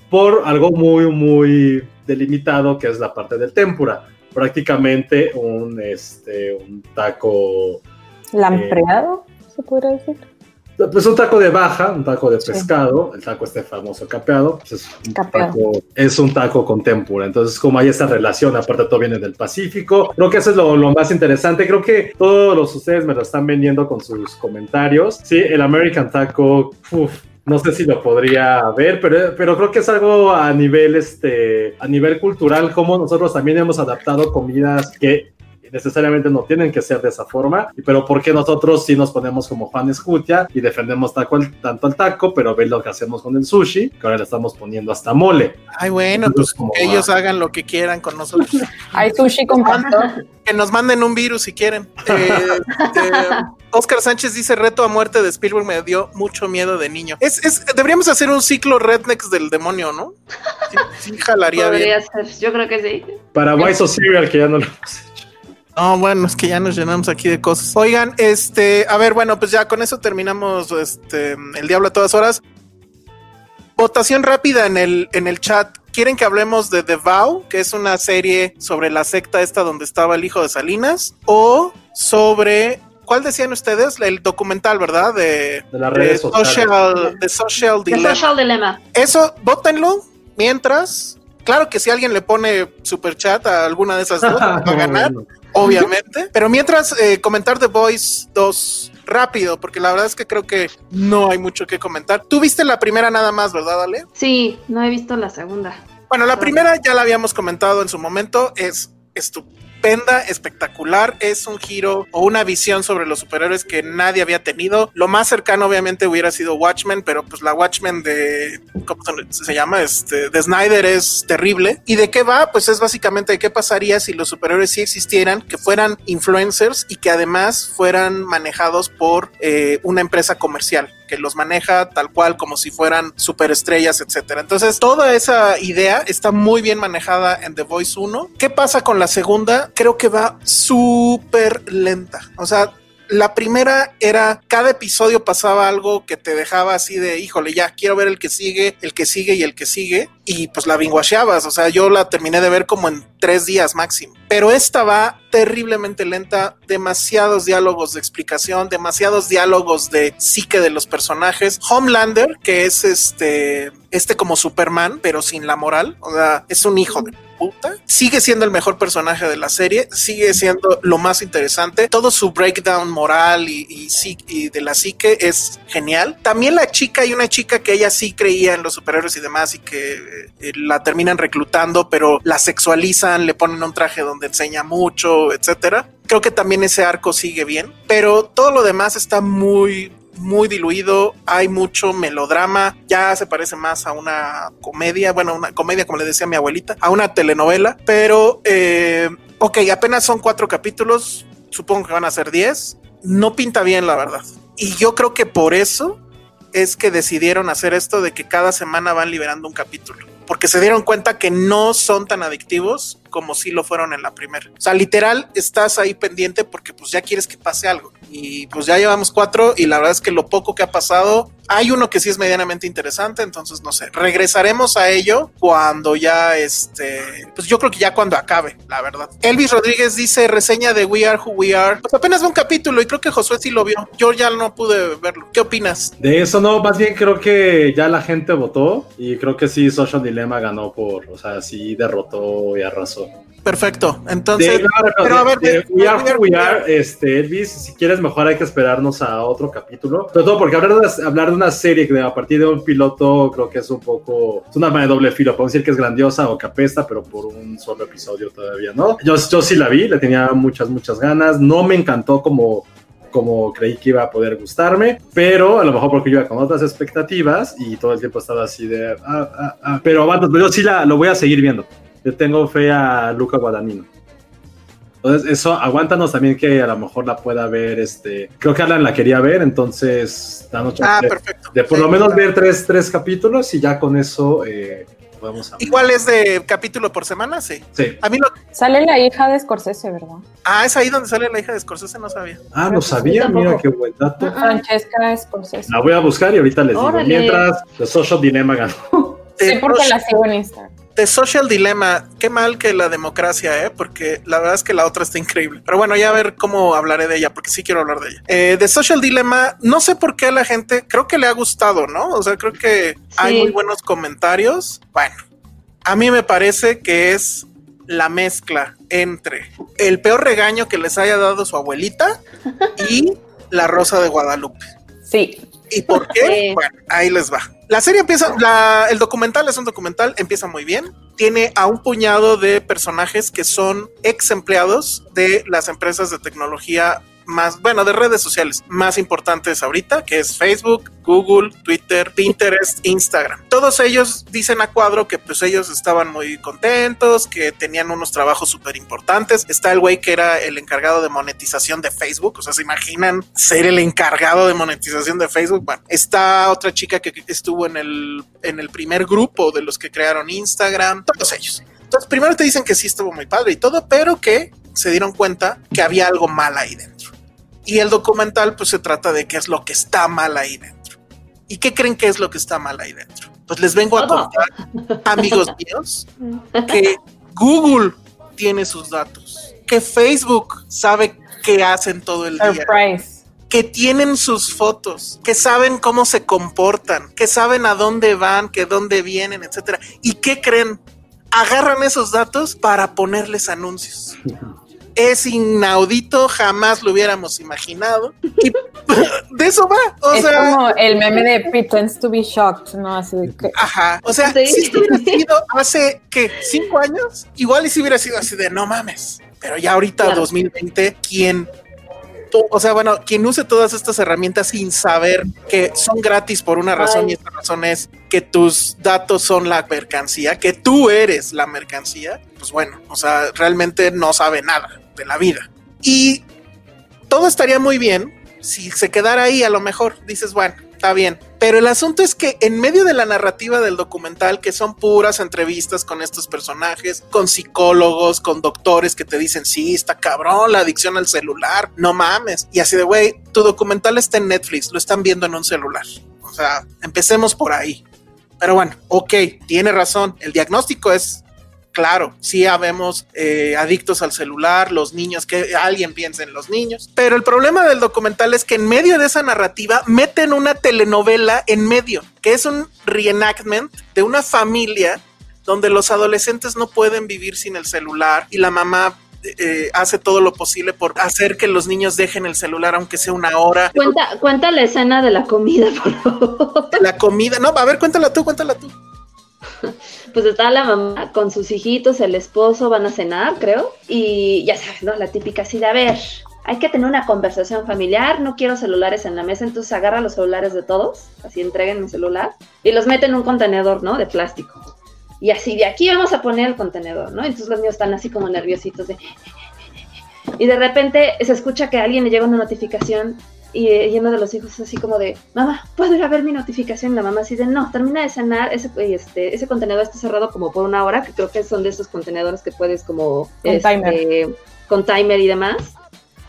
Por algo muy, muy delimitado que es la parte del tempura. Prácticamente un, este, un taco. ¿Lampreado? Eh, ¿Se podría decir? Pues un taco de baja, un taco de pescado, sí. el taco este famoso capeado, pues es, un capeado. Taco, es un taco con tempura. Entonces, como hay esa relación, aparte todo viene del Pacífico, creo que eso es lo, lo, más interesante. Creo que todos los ustedes me lo están vendiendo con sus comentarios. Sí, el American Taco, uf, no sé si lo podría ver, pero, pero creo que es algo a nivel, este, a nivel cultural, como nosotros también hemos adaptado comidas que necesariamente no tienen que ser de esa forma, pero porque nosotros sí nos ponemos como fan escutia y defendemos taco el, tanto el taco, pero ve lo que hacemos con el sushi, que ahora le estamos poniendo hasta mole. Ay, bueno, Entonces, pues como, que ellos ah. hagan lo que quieran con nosotros. Hay sushi con. Que nos manden un virus si quieren. Eh, eh, Oscar Sánchez dice reto a muerte de Spielberg me dio mucho miedo de niño. Es, es deberíamos hacer un ciclo rednecks del demonio, ¿no? Sí, sí jalaría Podría bien. Ser, yo creo que sí. Para Vice o Serial, que ya no lo hemos hecho. No, bueno, es que ya nos llenamos aquí de cosas. Oigan, este, a ver, bueno, pues ya con eso terminamos este el diablo a todas horas. Votación rápida en el, en el chat. ¿Quieren que hablemos de The Vow, que es una serie sobre la secta esta donde estaba el hijo de Salinas? ¿O sobre ¿cuál decían ustedes? El documental, ¿verdad? De, de las redes de social, de social Dilemma. The Social Dilemma. Eso, votenlo mientras. Claro que si alguien le pone super chat a alguna de esas dos, va a ganar, bueno. Obviamente. Pero mientras, eh, comentar The Voice 2 rápido, porque la verdad es que creo que no hay mucho que comentar. Tú viste la primera nada más, ¿verdad, Ale? Sí, no he visto la segunda. Bueno, la primera ya la habíamos comentado en su momento, es estupenda estupenda, espectacular, es un giro o una visión sobre los superhéroes que nadie había tenido. Lo más cercano obviamente hubiera sido Watchmen, pero pues la Watchmen de, ¿cómo se llama? Este, de Snyder es terrible. ¿Y de qué va? Pues es básicamente de qué pasaría si los superhéroes sí existieran, que fueran influencers y que además fueran manejados por eh, una empresa comercial que los maneja tal cual como si fueran superestrellas, etcétera. Entonces, toda esa idea está muy bien manejada en The Voice 1. ¿Qué pasa con la segunda? Creo que va súper lenta. O sea, La primera era cada episodio pasaba algo que te dejaba así de, híjole, ya quiero ver el que sigue, el que sigue y el que sigue. Y pues la binguacheabas, o sea, yo la terminé de ver como en tres días máximo. Pero esta va terriblemente lenta, demasiados diálogos de explicación, demasiados diálogos de psique de los personajes. Homelander, que es este, este como Superman, pero sin la moral, o sea, es un hijo de puta. Sigue siendo el mejor personaje de la serie, sigue siendo lo más interesante. Todo su breakdown moral y, y, de la psique es genial. También la chica, hay una chica que ella sí creía en los superhéroes y demás y que eh, la terminan reclutando, pero la sexualizan, le ponen un traje donde enseña mucho, etcétera. Creo que también ese arco sigue bien, pero todo lo demás está muy, muy diluido, hay mucho melodrama, ya se parece más a una comedia, bueno, una comedia como le decía mi abuelita, a una telenovela, pero eh, ok, apenas son cuatro capítulos, supongo que van a ser diez, no pinta bien la verdad. Y yo creo que por eso es que decidieron hacer esto de que cada semana van liberando un capítulo porque se dieron cuenta que no son tan adictivos como si lo fueron en la primera. O sea, literal, estás ahí pendiente porque pues ya quieres que pase algo. Y pues ya llevamos cuatro y la verdad es que lo poco que ha pasado, hay uno que sí es medianamente interesante, entonces no sé, regresaremos a ello cuando ya este, pues yo creo que ya cuando acabe, la verdad. Elvis Rodríguez dice reseña de We Are Who We Are. Pues apenas ve un capítulo y creo que Josué sí lo vio. Yo ya no pude verlo. ¿Qué opinas? De eso no, más bien creo que ya la gente votó y creo que sí Social ganó por, o sea, sí derrotó y arrasó. Perfecto. Entonces, de, pero a ver, de, we, are, we are, este, Elvis, si quieres mejor hay que esperarnos a otro capítulo. Sobre todo porque hablar de, hablar de una serie que a partir de un piloto creo que es un poco, es una arma de doble filo. Podemos decir que es grandiosa o que apesta, pero por un solo episodio todavía, ¿no? Yo, yo sí la vi, le tenía muchas, muchas ganas. No me encantó como como creí que iba a poder gustarme, pero a lo mejor porque yo iba con otras expectativas y todo el tiempo estaba así de, ah, ah, ah. pero yo sí la, lo voy a seguir viendo. Yo tengo fe a Luca Guadagnino. Entonces, eso, aguántanos también que a lo mejor la pueda ver, este, creo que Alan la quería ver, entonces, danos ah, de, perfecto. de por lo menos ver tres, tres capítulos y ya con eso eh, podemos hablar. Igual es de capítulo por semana, sí. Sí. A mí lo... Sale la hija de Scorsese, ¿verdad? Ah, es ahí donde sale la hija de Scorsese, no sabía. Ah, no sabía, mira qué buen dato. Francesca Scorsese. La voy a buscar y ahorita les Órale. digo. Mientras, The Social Dilemma ganó. Sí, porque la sigo en Instagram. The Social Dilemma, qué mal que la democracia, ¿eh? porque la verdad es que la otra está increíble. Pero bueno, ya a ver cómo hablaré de ella, porque sí quiero hablar de ella. Eh, The Social Dilemma, no sé por qué a la gente, creo que le ha gustado, ¿no? O sea, creo que sí. hay muy buenos comentarios. Bueno, a mí me parece que es la mezcla entre el peor regaño que les haya dado su abuelita y la Rosa de Guadalupe. Sí. ¿Y por qué? Sí. Bueno, ahí les va. La serie empieza, la, el documental es un documental, empieza muy bien. Tiene a un puñado de personajes que son ex empleados de las empresas de tecnología más, bueno, de redes sociales más importantes ahorita, que es Facebook, Google, Twitter, Pinterest, Instagram. Todos ellos dicen a cuadro que pues ellos estaban muy contentos, que tenían unos trabajos súper importantes. Está el güey que era el encargado de monetización de Facebook, o sea, ¿se imaginan ser el encargado de monetización de Facebook? Bueno, está otra chica que estuvo en el, en el primer grupo de los que crearon Instagram, todos ellos. Entonces, primero te dicen que sí estuvo muy padre y todo, pero que se dieron cuenta que había algo mal ahí dentro. Y el documental pues se trata de qué es lo que está mal ahí dentro. ¿Y qué creen que es lo que está mal ahí dentro? Pues les vengo a contar, amigos míos, que Google tiene sus datos, que Facebook sabe qué hacen todo el día. Surprise. Que tienen sus fotos, que saben cómo se comportan, que saben a dónde van, que dónde vienen, etcétera. ¿Y qué creen? Agarran esos datos para ponerles anuncios es inaudito, jamás lo hubiéramos imaginado. Y de eso va. O es sea, como el meme de pretends to be shocked, ¿no? Así de que... Ajá. O sea, sí. si esto hubiera sido hace, ¿qué? ¿Cinco años? Igual y si hubiera sido así de no mames. Pero ya ahorita, claro. 2020, ¿quién? O sea, bueno, quien use todas estas herramientas sin saber que son gratis por una razón Ay. y esta razón es que tus datos son la mercancía, que tú eres la mercancía, pues bueno, o sea, realmente no sabe nada de la vida. Y todo estaría muy bien si se quedara ahí, a lo mejor dices, bueno, está bien, Pero el asunto es que en medio de la narrativa del documental, que son puras entrevistas con estos personajes, con psicólogos, con doctores que te dicen, sí, está cabrón la adicción al celular, no mames. Y así de, güey, tu documental está en Netflix, lo están viendo en un celular. O sea, empecemos por ahí. Pero bueno, ok, tiene razón. El diagnóstico es claro, sí habemos eh, adictos al celular, los niños, que alguien piense en los niños, pero el problema del documental es que en medio de esa narrativa meten una telenovela en medio, que es un reenactment de una familia donde los adolescentes no pueden vivir sin el celular y la mamá eh, hace todo lo posible por hacer que los niños dejen el celular aunque sea una hora. Cuenta, cuenta la escena de la comida, por favor. La comida, no, a ver, cuéntala tú, cuéntala tú. pues está la mamá con sus hijitos, el esposo, van a cenar, creo, y ya sabes, ¿no? La típica así de, a ver, hay que tener una conversación familiar, no quiero celulares en la mesa, entonces agarra los celulares de todos, así entreguen mi celular, y los mete en un contenedor, ¿no? De plástico. Y así, de aquí vamos a poner el contenedor, ¿no? Entonces los niños están así como nerviositos de... Y de repente se escucha que a alguien le llega una notificación y, uno de los hijos así como de, mamá, ¿puedo ir a ver mi notificación? La mamá así de, no, termina de cenar, ese, este, ese contenedor está cerrado como por una hora, que creo que son de esos contenedores que puedes como... Con este, timer. Con timer y demás.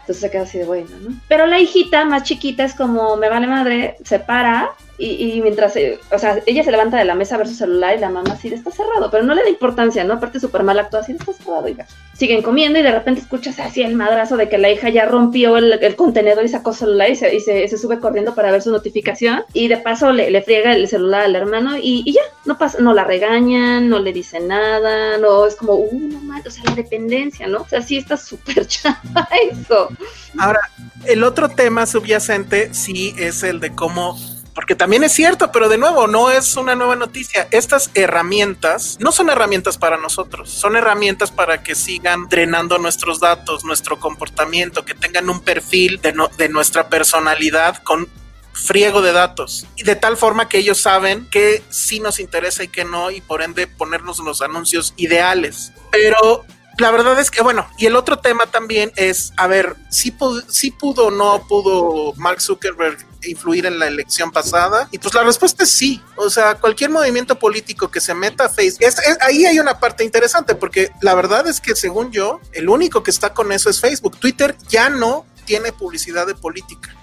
Entonces se queda así de bueno, ¿no? Pero la hijita más chiquita es como, me vale madre, se para y, mientras, eh, o sea, ella se levanta de la mesa a ver su celular y la mamá así, está cerrado, pero no le da importancia, ¿no? Aparte súper mal actuado, así, está cerrado, hija. Siguen comiendo y de repente escuchas así el madrazo de que la hija ya rompió el, contenedor y sacó celular y, se, y se, sube corriendo para ver su notificación y de paso le, le friega el celular al hermano y, ya, no pasa, no la regañan, no le dicen nada, no, es como, uh, no mal, o sea, la dependencia, ¿no? O sea, sí está súper chava eso. Ahora, el otro tema subyacente sí es el de cómo porque también es cierto, pero de nuevo, no es una nueva noticia. Estas herramientas no son herramientas para nosotros, son herramientas para que sigan drenando nuestros datos, nuestro comportamiento, que tengan un perfil de, de nuestra personalidad con friego de datos y de tal forma que ellos saben que sí nos interesa y que no y por ende ponernos los anuncios ideales. Pero la verdad es que, bueno, y el otro tema también es, a ver, si pudo, si pudo no pudo Mark Zuckerberg influir en la elección pasada? Y pues la respuesta es sí. O sea, cualquier movimiento político que se meta a Facebook, ahí hay una parte interesante, porque la verdad es que según yo, el único que está con eso es Facebook. Twitter ya no tiene publicidad de política.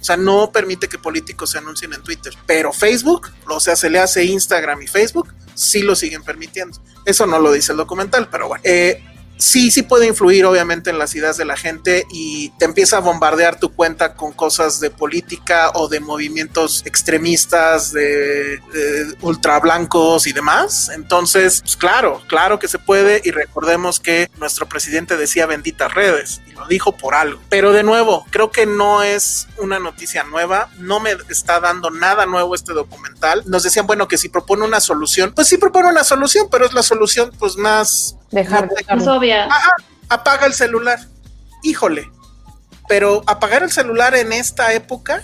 O sea, no permite que políticos se anuncien en Twitter. Pero Facebook, o sea, se le hace Instagram y Facebook, sí lo siguen permitiendo. Eso no lo dice el documental, pero bueno. Eh, sí, sí puede influir obviamente en las ideas de la gente y te empieza a bombardear tu cuenta con cosas de política o de movimientos extremistas, de, ultra blancos y demás. Entonces, pues claro, claro que se puede y recordemos que nuestro presidente decía benditas redes y lo dijo por algo. Pero de nuevo, creo que no es una noticia nueva, no me está dando nada nuevo este documental. Nos decían, bueno, que si propone una solución, pues sí propone una solución, pero es la solución pues más Dejar, no, obvia. apaga el celular. Híjole. Pero apagar el celular en esta época,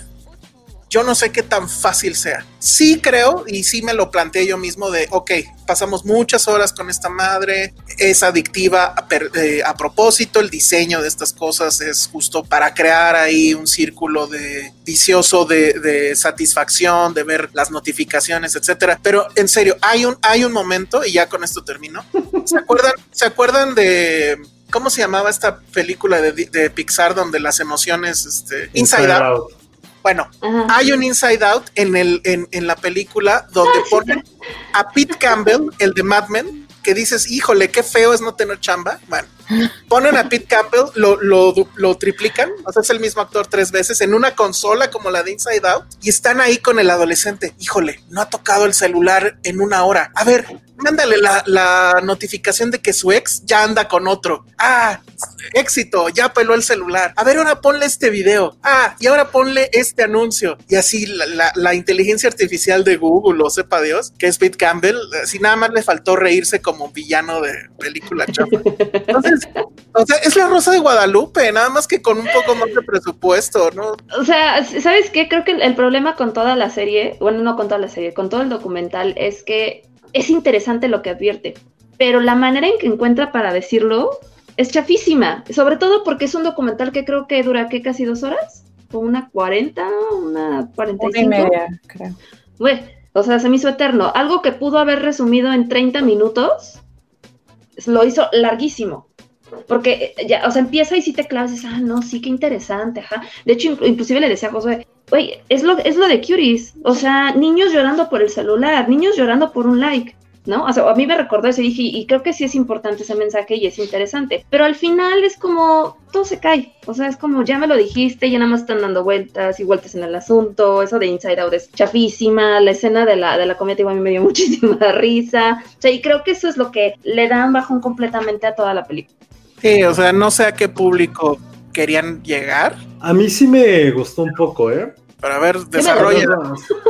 yo no sé qué tan fácil sea. Sí creo, y sí me lo planteé yo mismo de, ok, pasamos muchas horas con esta madre, es adictiva a, eh, propósito, el diseño de estas cosas es justo para crear ahí un círculo de vicioso de, satisfacción, de ver las notificaciones, etcétera. Pero en serio, hay un, hay un momento, y ya con esto termino. ¿Se acuerdan, ¿se acuerdan de ¿cómo se llamaba esta película de, Pixar donde las emociones, este, Inside, Out. Bueno, hay un Inside Out en, el, en, en la película donde ponen a Pete Campbell, el de Mad Men, que dices, híjole, qué feo es no tener chamba. Bueno, ponen a Pete Campbell, lo, lo, lo, triplican, o sea, es el mismo actor tres veces en una consola como la de Inside Out y están ahí con el adolescente. Híjole, no ha tocado el celular en una hora. A ver, mándale la, notificación de que su ex ya anda con otro. Ah, éxito, ya peló el celular. A ver, ahora ponle este video. Ah, y ahora ponle este anuncio. Y así la, inteligencia artificial de Google, o sepa Dios, que es Pete Campbell, si nada más le faltó reírse como villano de película chapa. Entonces, o sea, es la Rosa de Guadalupe, nada más que con un poco más de presupuesto, ¿no? O sea, ¿sabes qué? Creo que el problema con toda la serie, bueno, no con toda la serie, con todo el documental, es que es interesante lo que advierte, pero la manera en que encuentra para decirlo es chafísima, sobre todo porque es un documental que creo que dura, ¿qué? Casi dos horas. una 40, una 45. Una y media, creo. Güey, o sea, se me hizo eterno. Algo que pudo haber resumido en 30 minutos, lo hizo larguísimo. Porque ya, o sea, empieza y si te clavas, dices, ah, no, sí, qué interesante, ajá. De hecho, inclu- inclusive le decía a Josué, güey, es lo, es lo de Cuties. O sea, niños llorando por el celular, niños llorando por un like. ¿No? O sea, a mí me recordó eso y dije, y creo que sí es importante ese mensaje y es interesante. Pero al final es como, todo se cae. O sea, es como, ya me lo dijiste, ya nada más están dando vueltas y vueltas en el asunto. Eso de Inside Out es chafísima. La escena de la, de la comida igual a mí me dio muchísima risa. O sea, y creo que eso es lo que le dan bajón completamente a toda la película. Sí, o sea, no sé a qué público querían llegar, A mí sí me gustó un poco, ¿eh? pero a ver, desarrolla.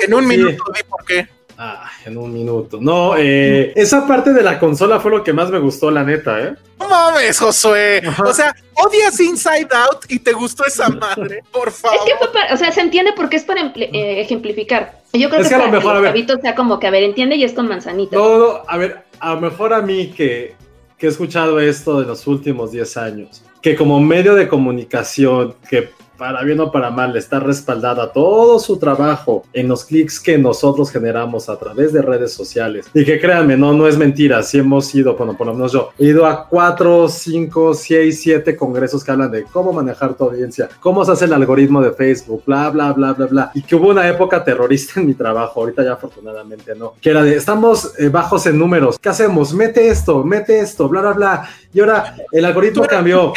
En un Sí. minuto, di por qué. Ah, en un minuto. No, eh, esa parte de la consola fue lo que más me gustó, la neta, ¿eh? No mames, Josué. Ajá. O sea, odias Inside Out y te gustó esa madre. Por favor. Es que fue para- o sea, se entiende porque es para eh, ejemplificar. Yo creo Es que, que a lo mejor, que a el ver. sea como que, a ver, entiende y es con manzanitas. No, no, a ver, a lo mejor a mí que, que he escuchado esto de los últimos 10 años, que como medio de comunicación, que para bien o para mal está respaldada todo su trabajo en los clics que nosotros generamos a través de redes sociales. Y que créanme, no, no es mentira, si hemos ido, bueno, por lo menos yo, he ido a 4, 5, 6, 7 congresos que hablan de cómo manejar tu audiencia, cómo se hace el algoritmo de Facebook, bla, bla, bla, bla, bla. Y que hubo una época terrorista en mi trabajo, ahorita ya afortunadamente no, que era de, estamos eh, bajos en números, ¿qué hacemos? Mete esto, mete esto, bla, bla, bla. Y ahora el algoritmo ¿Tú eras cambió.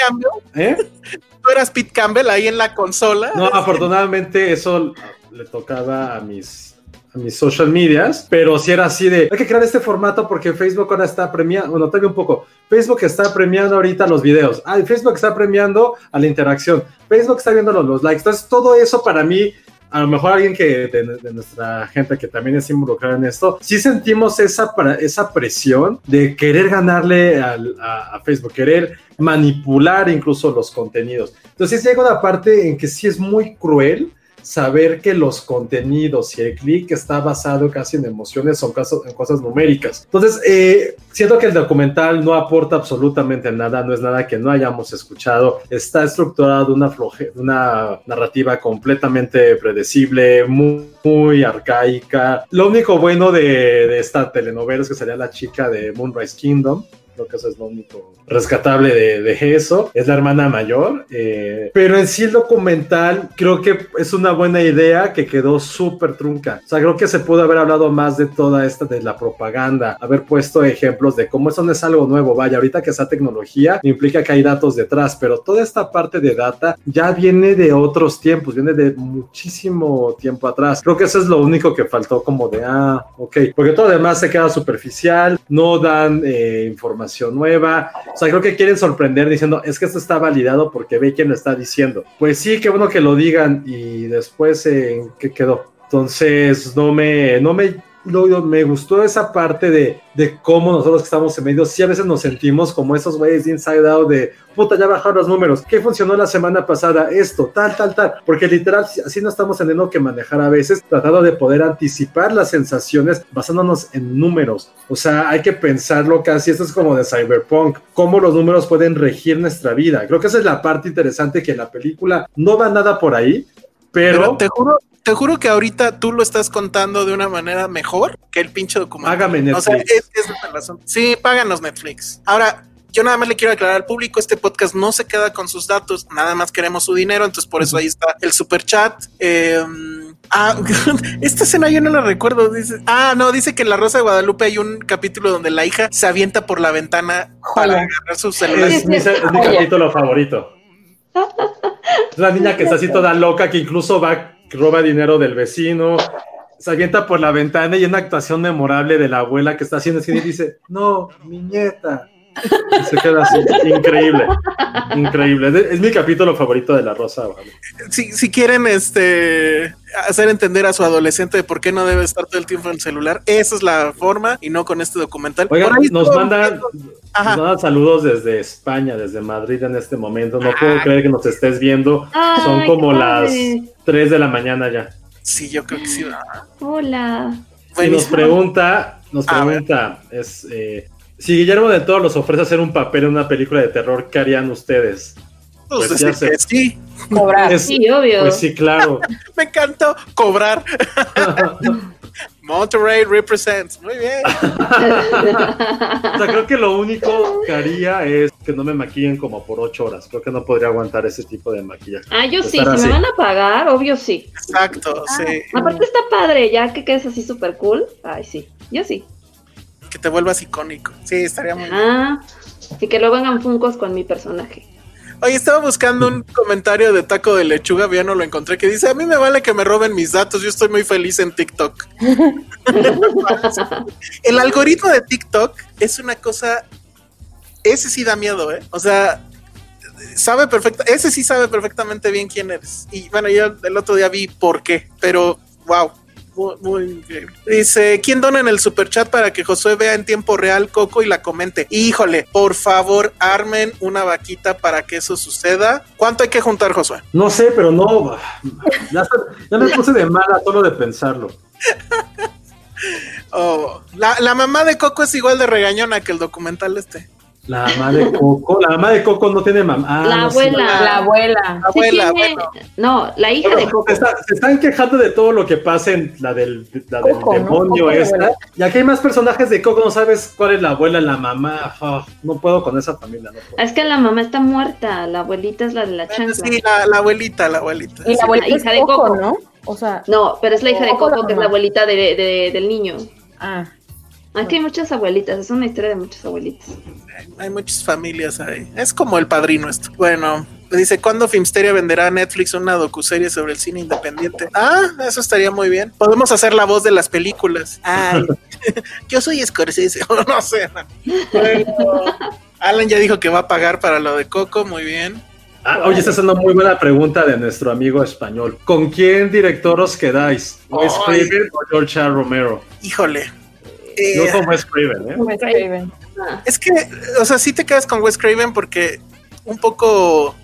¿Eh? ¿Tú eras Pete Campbell ahí en la consola? No, afortunadamente eso le tocaba a mis a mis social medias, pero si era así de, hay que crear este formato porque Facebook ahora está premiando, bueno, todavía un poco, Facebook está premiando ahorita los videos, ah, Facebook está premiando a la interacción, Facebook está viendo los, los likes, entonces todo eso para mí, a lo mejor alguien que de, de nuestra gente que también es involucrada en esto, sí sentimos esa, esa presión de querer ganarle al- a, a Facebook, querer manipular incluso los contenidos. Entonces llega una parte en que sí es muy cruel saber que los contenidos y el clic está basado casi en emociones o caso- en cosas numéricas. Entonces, eh, siento que el documental no aporta absolutamente nada, no es nada que no hayamos escuchado, está estructurado una, floje- una narrativa completamente predecible, muy, muy arcaica. Lo único bueno de, de esta telenovela es que sería la chica de Moonrise Kingdom, creo que eso es lo único rescatable de, de eso, es la hermana mayor, eh, pero en sí el documental creo que es una buena idea que quedó súper trunca, o sea, creo que se pudo haber hablado más de toda esta de la propaganda, haber puesto ejemplos de cómo eso no es algo nuevo, vaya, ahorita que esa tecnología implica que hay datos detrás, pero toda esta parte de data ya viene de otros tiempos, viene de muchísimo tiempo atrás, creo que eso es lo único que faltó como de, ah, ok, porque todo lo demás se queda superficial, no dan eh, información nueva, sea, creo que quieren sorprender diciendo, es que esto está validado porque ve quién lo está diciendo. Pues sí, qué bueno que lo digan y después en qué quedó. Entonces, no me, no me, no, me gustó esa parte de, de cómo nosotros que estamos en medio, sí a veces nos sentimos como esos güeyes de Inside Out de, puta, ya bajaron los números, ¿qué funcionó la semana pasada? Esto, tal, tal, tal, porque literal, así no estamos teniendo que manejar a veces, tratando de poder anticipar las sensaciones basándonos en números. O sea, hay que pensarlo casi, esto es como de Cyberpunk, cómo los números pueden regir nuestra vida. Creo que esa es la parte interesante que la película no va nada por ahí, pero... Pero te juro, te juro que ahorita tú lo estás contando de una manera mejor que el pinche documental. Hágame O sea, Netflix. es, es asunto. Sí, páganos Netflix. Ahora, yo nada más le quiero aclarar al público, este podcast no se queda con sus datos, nada más queremos su dinero, entonces por eso ahí está el super chat. Eh, ah, esta escena yo no la recuerdo. Dice, ah, no, dice que en La Rosa de Guadalupe hay un capítulo donde la hija se avienta por la ventana para agarrar su celular. Es mi, es mi Oye. capítulo favorito. Es la niña que está así toda loca, que incluso va, roba dinero del vecino, se avienta por la ventana y una actuación memorable de la abuela que está haciendo así y dice, no, mi nieta. Se queda así, increíble, increíble. Es, mi capítulo favorito de La Rosa. Si, si quieren este hacer entender a su adolescente de por qué no debe estar todo el tiempo en el celular, esa es la forma y no con este documental. Oigan, nos mandan, nos saludos desde España, desde Madrid en este momento. No puedo Ay. creer que nos estés viendo. Son como las padre. 3 de la mañana ya. Sí, yo creo que sí. Hola. Y nos pregunta, nos pregunta, es eh, si Guillermo del Toro los ofrece hacer un papel en una película de terror, ¿qué harían ustedes? Pues, Pues decir ya sé. que sí. Cobrar. Es- Sí, obvio. Pues sí, claro. Me encantó cobrar. Monterrey represents. Muy bien. O sea, creo que lo único que haría es que no me maquillen como por ocho horas. Creo que no podría aguantar ese tipo de maquillaje. Ah, yo sí, si así. me van a pagar, obvio sí. Exacto, sí. Aparte está padre, ya que quedes así súper cool. Ay, sí, yo sí. Que te vuelvas icónico. Sí, estaría muy bien. Ah, y que luego vengan funcos con mi personaje. Oye, estaba buscando un comentario de Taco de Lechuga, ya no lo encontré, que dice, a mí me vale que me roben mis datos, yo estoy muy feliz en TikTok. El algoritmo de TikTok es una cosa, ese sí da miedo, ¿eh? O sea, sabe perfecta, ese sí sabe perfectamente bien quién eres. Y bueno, yo el otro día vi por qué, pero wow. Muy, muy increíble. Dice, ¿quién dona en el superchat para que Josué vea en tiempo real Coco y la comente? Híjole, por favor, armen una vaquita para que eso suceda. ¿Cuánto hay que juntar, Josué? No sé, pero no. Ya, ya me puse de mala solo de pensarlo. Oh, la, la mamá de Coco es igual de regañona que el documental este. La mamá de Coco. La mamá de Coco no tiene mamá. Ah, La no, sí, abuela. La abuela. La abuela, Sí tiene- bueno. No, la hija Bueno, de Coco. se, está- se están quejando de todo lo que pasa en la del, la del Coco, ¿no? demonio de esta. Y aquí hay más personajes de Coco, no sabes cuál es la abuela, la mamá. Ah, no puedo con esa familia, no puedo. Es que la mamá está muerta, la abuelita es la de la chancla. Sí, la, la abuelita, la abuelita. Y la abuela la es hija de Coco, Coco. ¿no? O sea, No, pero es la hija de Coco que es la abuelita de, de- del niño. ah, Aquí hay muchas abuelitas, es una historia de muchas abuelitas. Hay muchas familias ahí. Es como el padrino esto. Bueno, dice, ¿cuándo Filmsteria venderá a Netflix una docuserie sobre el cine independiente? Ah, eso estaría muy bien. Podemos hacer la voz de las películas. Ay, yo soy Scorsese, o no sé. Bueno, Alan ya dijo que va a pagar para lo de Coco, muy bien. Ah, oye, esta es una muy buena pregunta de nuestro amigo español. ¿Con quién director os quedáis? ¿Wes. Craven o George R. Romero? Híjole. Eh, Yo con Wes Craven, ¿eh? Wes Craven. Ah, Es que, o sea, sí te quedas con Wes Craven porque un poco.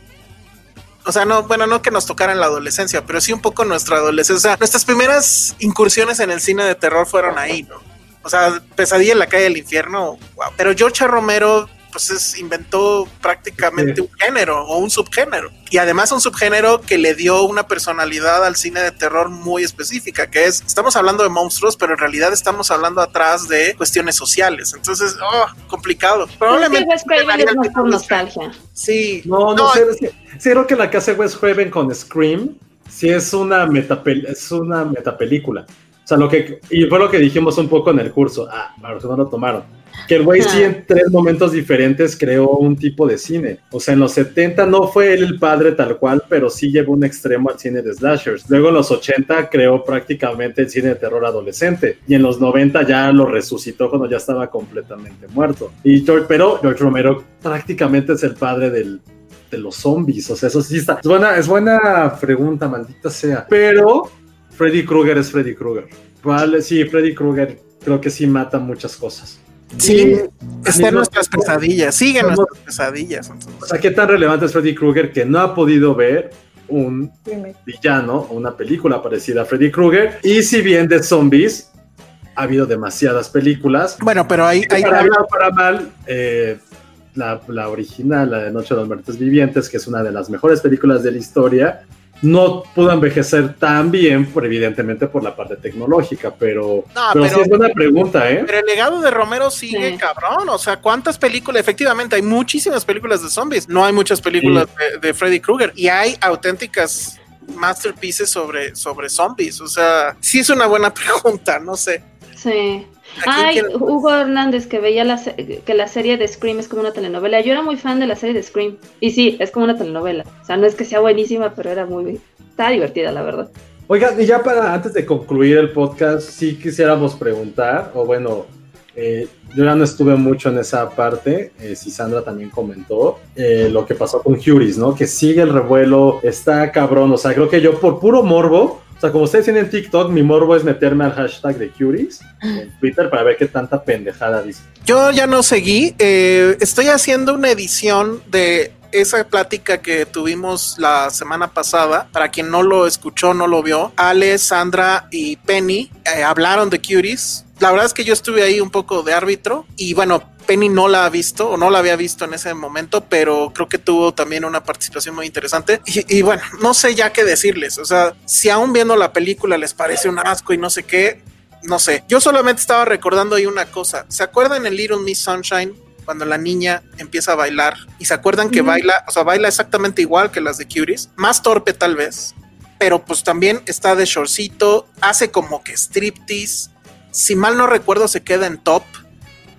O sea, no, bueno, no que nos tocara en la adolescencia, pero sí un poco nuestra adolescencia. O sea, nuestras primeras incursiones en el cine de terror fueron ahí, ¿no? O sea, Pesadilla en la calle del infierno, wow. Pero George. Romero, pues es- inventó prácticamente Sí. un género o un subgénero. Y además un subgénero que le dio una personalidad al cine de terror muy específica, que es, estamos hablando de monstruos, pero en realidad estamos hablando atrás de cuestiones sociales. Entonces, oh, complicado. Es que Probablemente. Wes Craven es más por nostalgia. Sí. No, no, sé. es que- sí, creo que la que hace Wes Craven con Scream sí es una, metapel es una metapelícula. O sea, lo que, y fue lo que dijimos un poco en el curso. Ah, que no lo tomaron. Que el güey sí en tres momentos diferentes creó un tipo de cine. O sea, en los 70 no fue él el padre tal cual, pero sí llevó un extremo al cine de slashers. Luego en los 80 creó prácticamente el cine de terror adolescente. Y en los 90 ya lo resucitó cuando ya estaba completamente muerto. Y George, pero George Romero prácticamente es el padre del, de los zombies. O sea, eso sí está. Es buena, es buena pregunta, maldita sea. Pero Freddy Krueger es Freddy Krueger. Vale, sí, Freddy Krueger creo que sí mata muchas cosas. Sí, está en mismo- nuestras pesadillas, siguen Somos- nuestras pesadillas. entonces. O sea, ¿qué tan relevante es Freddy Krueger que no ha podido ver un villano o una película parecida a Freddy Krueger? Y si bien de zombies ha habido demasiadas películas, Bueno, pero ahí para bien o para mal, eh, la, la original, la de Noche de los Muertos Vivientes, que es una de las mejores películas de la historia, no pudo envejecer tan bien, por, evidentemente por la parte tecnológica, pero, No, pero, pero- sí es buena pregunta, ¿eh? Pero el legado de Romero sigue Sí. cabrón. O sea, ¿cuántas películas? Efectivamente, hay muchísimas películas de zombies. No hay muchas películas de, de Freddy Krueger. Y hay auténticas masterpieces sobre, sobre zombies. O sea, sí es una buena pregunta, no sé. Sí. ¿A quién Ay, Hugo Hernández que veía la se- que la serie de Scream es como una telenovela. Yo era muy fan de la serie de Scream. Y sí, es como una telenovela. O sea, no es que sea buenísima, pero era muy... Está divertida, la verdad. Oigan, y ya para antes de concluir el podcast, sí quisiéramos preguntar, o bueno, eh, yo ya no estuve mucho en esa parte, eh, si Sandra también comentó, eh, lo que pasó con Curis, ¿no? Que sigue el revuelo, está cabrón, o sea, creo que yo por puro morbo, o sea, como ustedes tienen TikTok, mi morbo es meterme al hashtag de Curis en Twitter para ver qué tanta pendejada dice. Yo ya no seguí. eh, estoy haciendo una edición de esa plática que tuvimos la semana pasada. Para quien no lo escuchó, no lo vio. Ale, Sandra y Penny eh, hablaron de Cuties. La verdad es que yo estuve ahí un poco de árbitro y bueno, Penny no la ha visto o no la había visto en ese momento, pero creo que tuvo también una participación muy interesante. Y, bueno, no sé ya qué decirles. O sea, si aún viendo la película les parece un asco y no sé qué, no sé. Yo solamente estaba recordando ahí una cosa. ¿Se acuerdan el Little Miss Sunshine? Cuando la niña empieza a bailar y se acuerdan que baila, o sea, baila exactamente igual que las de Curies, más torpe tal vez, pero pues también está de shortcito, hace como que striptease, si mal no recuerdo se queda en top,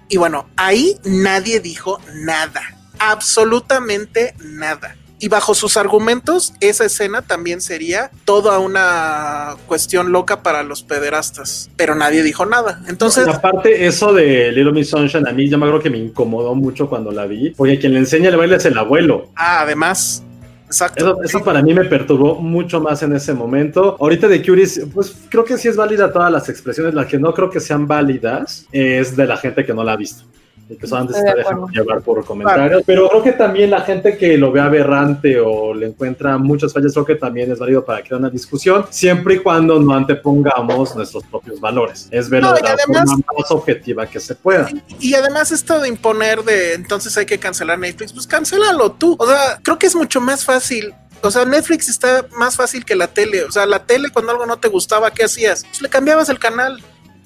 y bueno, ahí nadie dijo nada, absolutamente nada. Y bajo sus argumentos, esa escena también sería toda una cuestión loca para los pederastas, pero nadie dijo nada. Entonces, aparte eso de Little Miss Sunshine a mí ya me acuerdo que me incomodó mucho cuando la vi, porque quien le enseña el baile es el abuelo. Ah, además. Exacto. Eso, para mí me perturbó mucho más en ese momento. Ahorita de Curious, pues creo que sí es válida todas las expresiones. Las que no creo que sean válidas es de la gente que no la ha visto y que solamente se está dejando llevar por comentarios. Pero creo que también la gente que lo ve aberrante o le encuentra muchas fallas, creo que también es válido para crear una discusión, siempre y cuando no antepongamos nuestros propios valores. Es verlo de la forma más objetiva que se pueda. Y, y, además esto de imponer de entonces hay que cancelar Netflix, pues cancélalo tú. O sea, creo que es mucho más fácil o sea, Netflix está más fácil que la tele. O sea, la tele cuando algo no te gustaba, ¿qué hacías? Pues le cambiabas el canal.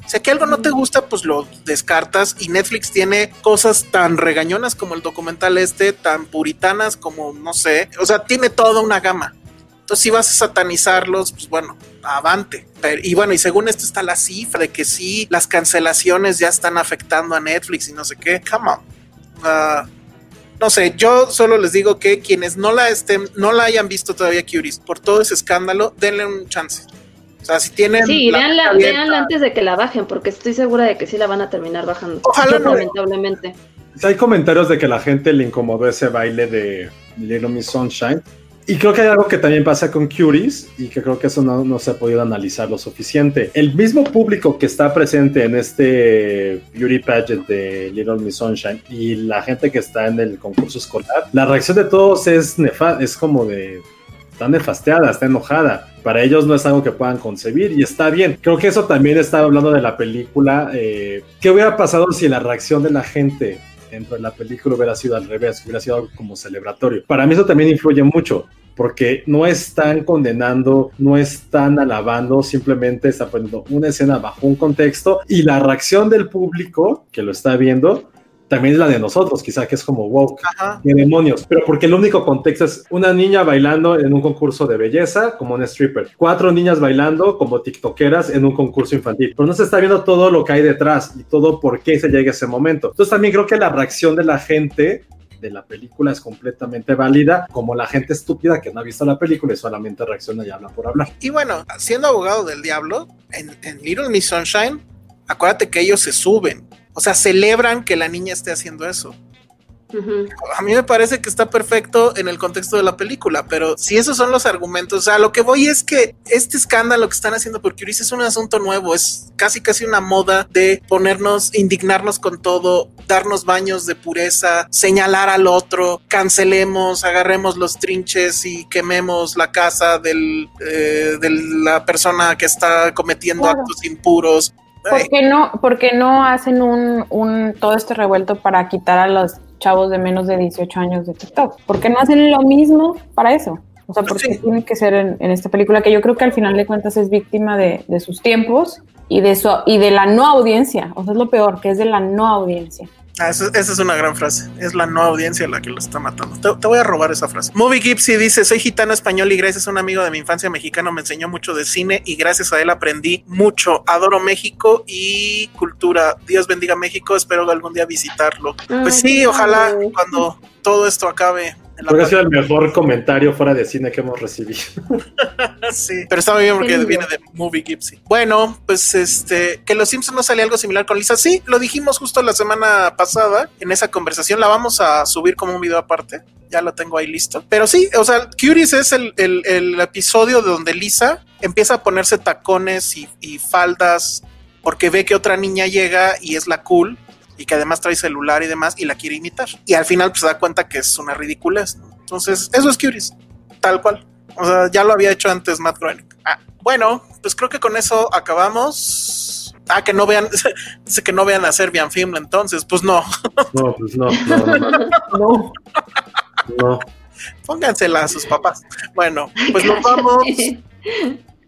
Si que algo no te gusta, pues lo descartas. Y Netflix tiene cosas tan regañonas como el documental este, tan puritanas como, no sé, o sea, tiene toda una gama. Entonces, si vas a satanizarlos, pues bueno, avante. y bueno, y según esto está la cifra de que sí, las cancelaciones ya están afectando a Netflix y no sé qué. Come on. Ah, no sé, yo solo les digo que quienes no la estén, no la hayan visto todavía Curies por todo ese escándalo, denle un chance. O sea, si tienen. Sí, veanla, antes de que la bajen, porque estoy segura de que sí la van a terminar bajando. Ojalá no. Lamentablemente. hay comentarios de que la gente le incomodó ese baile de Little Miss Sunshine. Y creo que hay algo que también pasa con Curies y que creo que eso no, no, se ha podido analizar lo suficiente. El mismo público que está presente en este beauty pageant de Little Miss Sunshine y la gente que está en el concurso escolar, la reacción de todos es nefasta, es como de está nefasteada, está enojada. Para ellos no es algo que puedan concebir y está bien. Creo que eso también está hablando de la película. Eh, ¿Qué hubiera pasado si la reacción de la gente dentro de la película hubiera sido al revés, hubiera sido como celebratorio? Para mí eso también influye mucho porque no están condenando, no están alabando, simplemente está poniendo una escena bajo un contexto y la reacción del público que lo está viendo también es la de nosotros, quizá que es como wow, qué demonios, pero porque el único contexto es una niña bailando en un concurso de belleza como un stripper, cuatro niñas bailando como tiktokeras en un concurso infantil, pero no se está viendo todo lo que hay detrás y todo por qué se llega a ese momento. Entonces también creo que la reacción de la gente de la película es completamente válida, como la gente estúpida que no ha visto la película y solamente reacciona y habla por hablar. Y bueno, siendo abogado del diablo, en, en Little Miss Sunshine, acuérdate que ellos se suben o sea, celebran que la niña esté haciendo eso. A mí me parece que está perfecto en el contexto de la película, pero si esos son los argumentos, o sea, lo que voy es que este escándalo que están haciendo por Curie es un asunto nuevo, es casi casi una moda de ponernos, indignarnos con todo, darnos baños de pureza, señalar al otro, cancelemos, agarremos los trinches y quememos la casa del, eh, de la persona que está cometiendo actos impuros. ¿Por qué no, porque no hacen un, un, todo este revuelto para quitar a los chavos de menos de 18 años de TikTok? ¿Por qué no hacen lo mismo para eso? O sea, porque tiene que ser en, esta película que yo creo que al final de cuentas es víctima de, de sus tiempos y de, su, y de la no audiencia. O sea, es lo peor, que es de la no audiencia. Ah, esa es una gran frase. Es la no audiencia la que lo está matando. Te, voy a robar esa frase. Movie Gipsy dice: Soy gitano español y gracias a un amigo de mi infancia mexicano me enseñó mucho de cine y gracias a él aprendí mucho. Adoro México y cultura. Dios bendiga México. Espero algún día visitarlo. pues sí, ojalá cuando todo esto acabe Creo que ha sido el mejor comentario fuera de cine que hemos recibido. sí, pero está muy bien porque viene de Movie Gipsy. Bueno, pues este, que Los Simpsons no salía algo similar con Lisa. Sí, lo dijimos justo la semana pasada en esa conversación. La vamos a subir como un video aparte. Ya lo tengo ahí listo. Pero sí, o sea, Curious es el, el, episodio de donde Lisa empieza a ponerse tacones y, y faldas porque ve que otra niña llega y es la cool y que además trae celular y demás y la quiere imitar. Y al final pues se da cuenta que es una ridiculez. Entonces, eso es Curious, tal cual. O sea, ya lo había hecho antes Matt Groening. Ah, bueno, pues creo que con eso acabamos. Ah, que no vean, dice que no vean a Serbian Film entonces, pues no. No, pues no, no, no. no. Póngansela a sus papás. Bueno, pues nos vamos.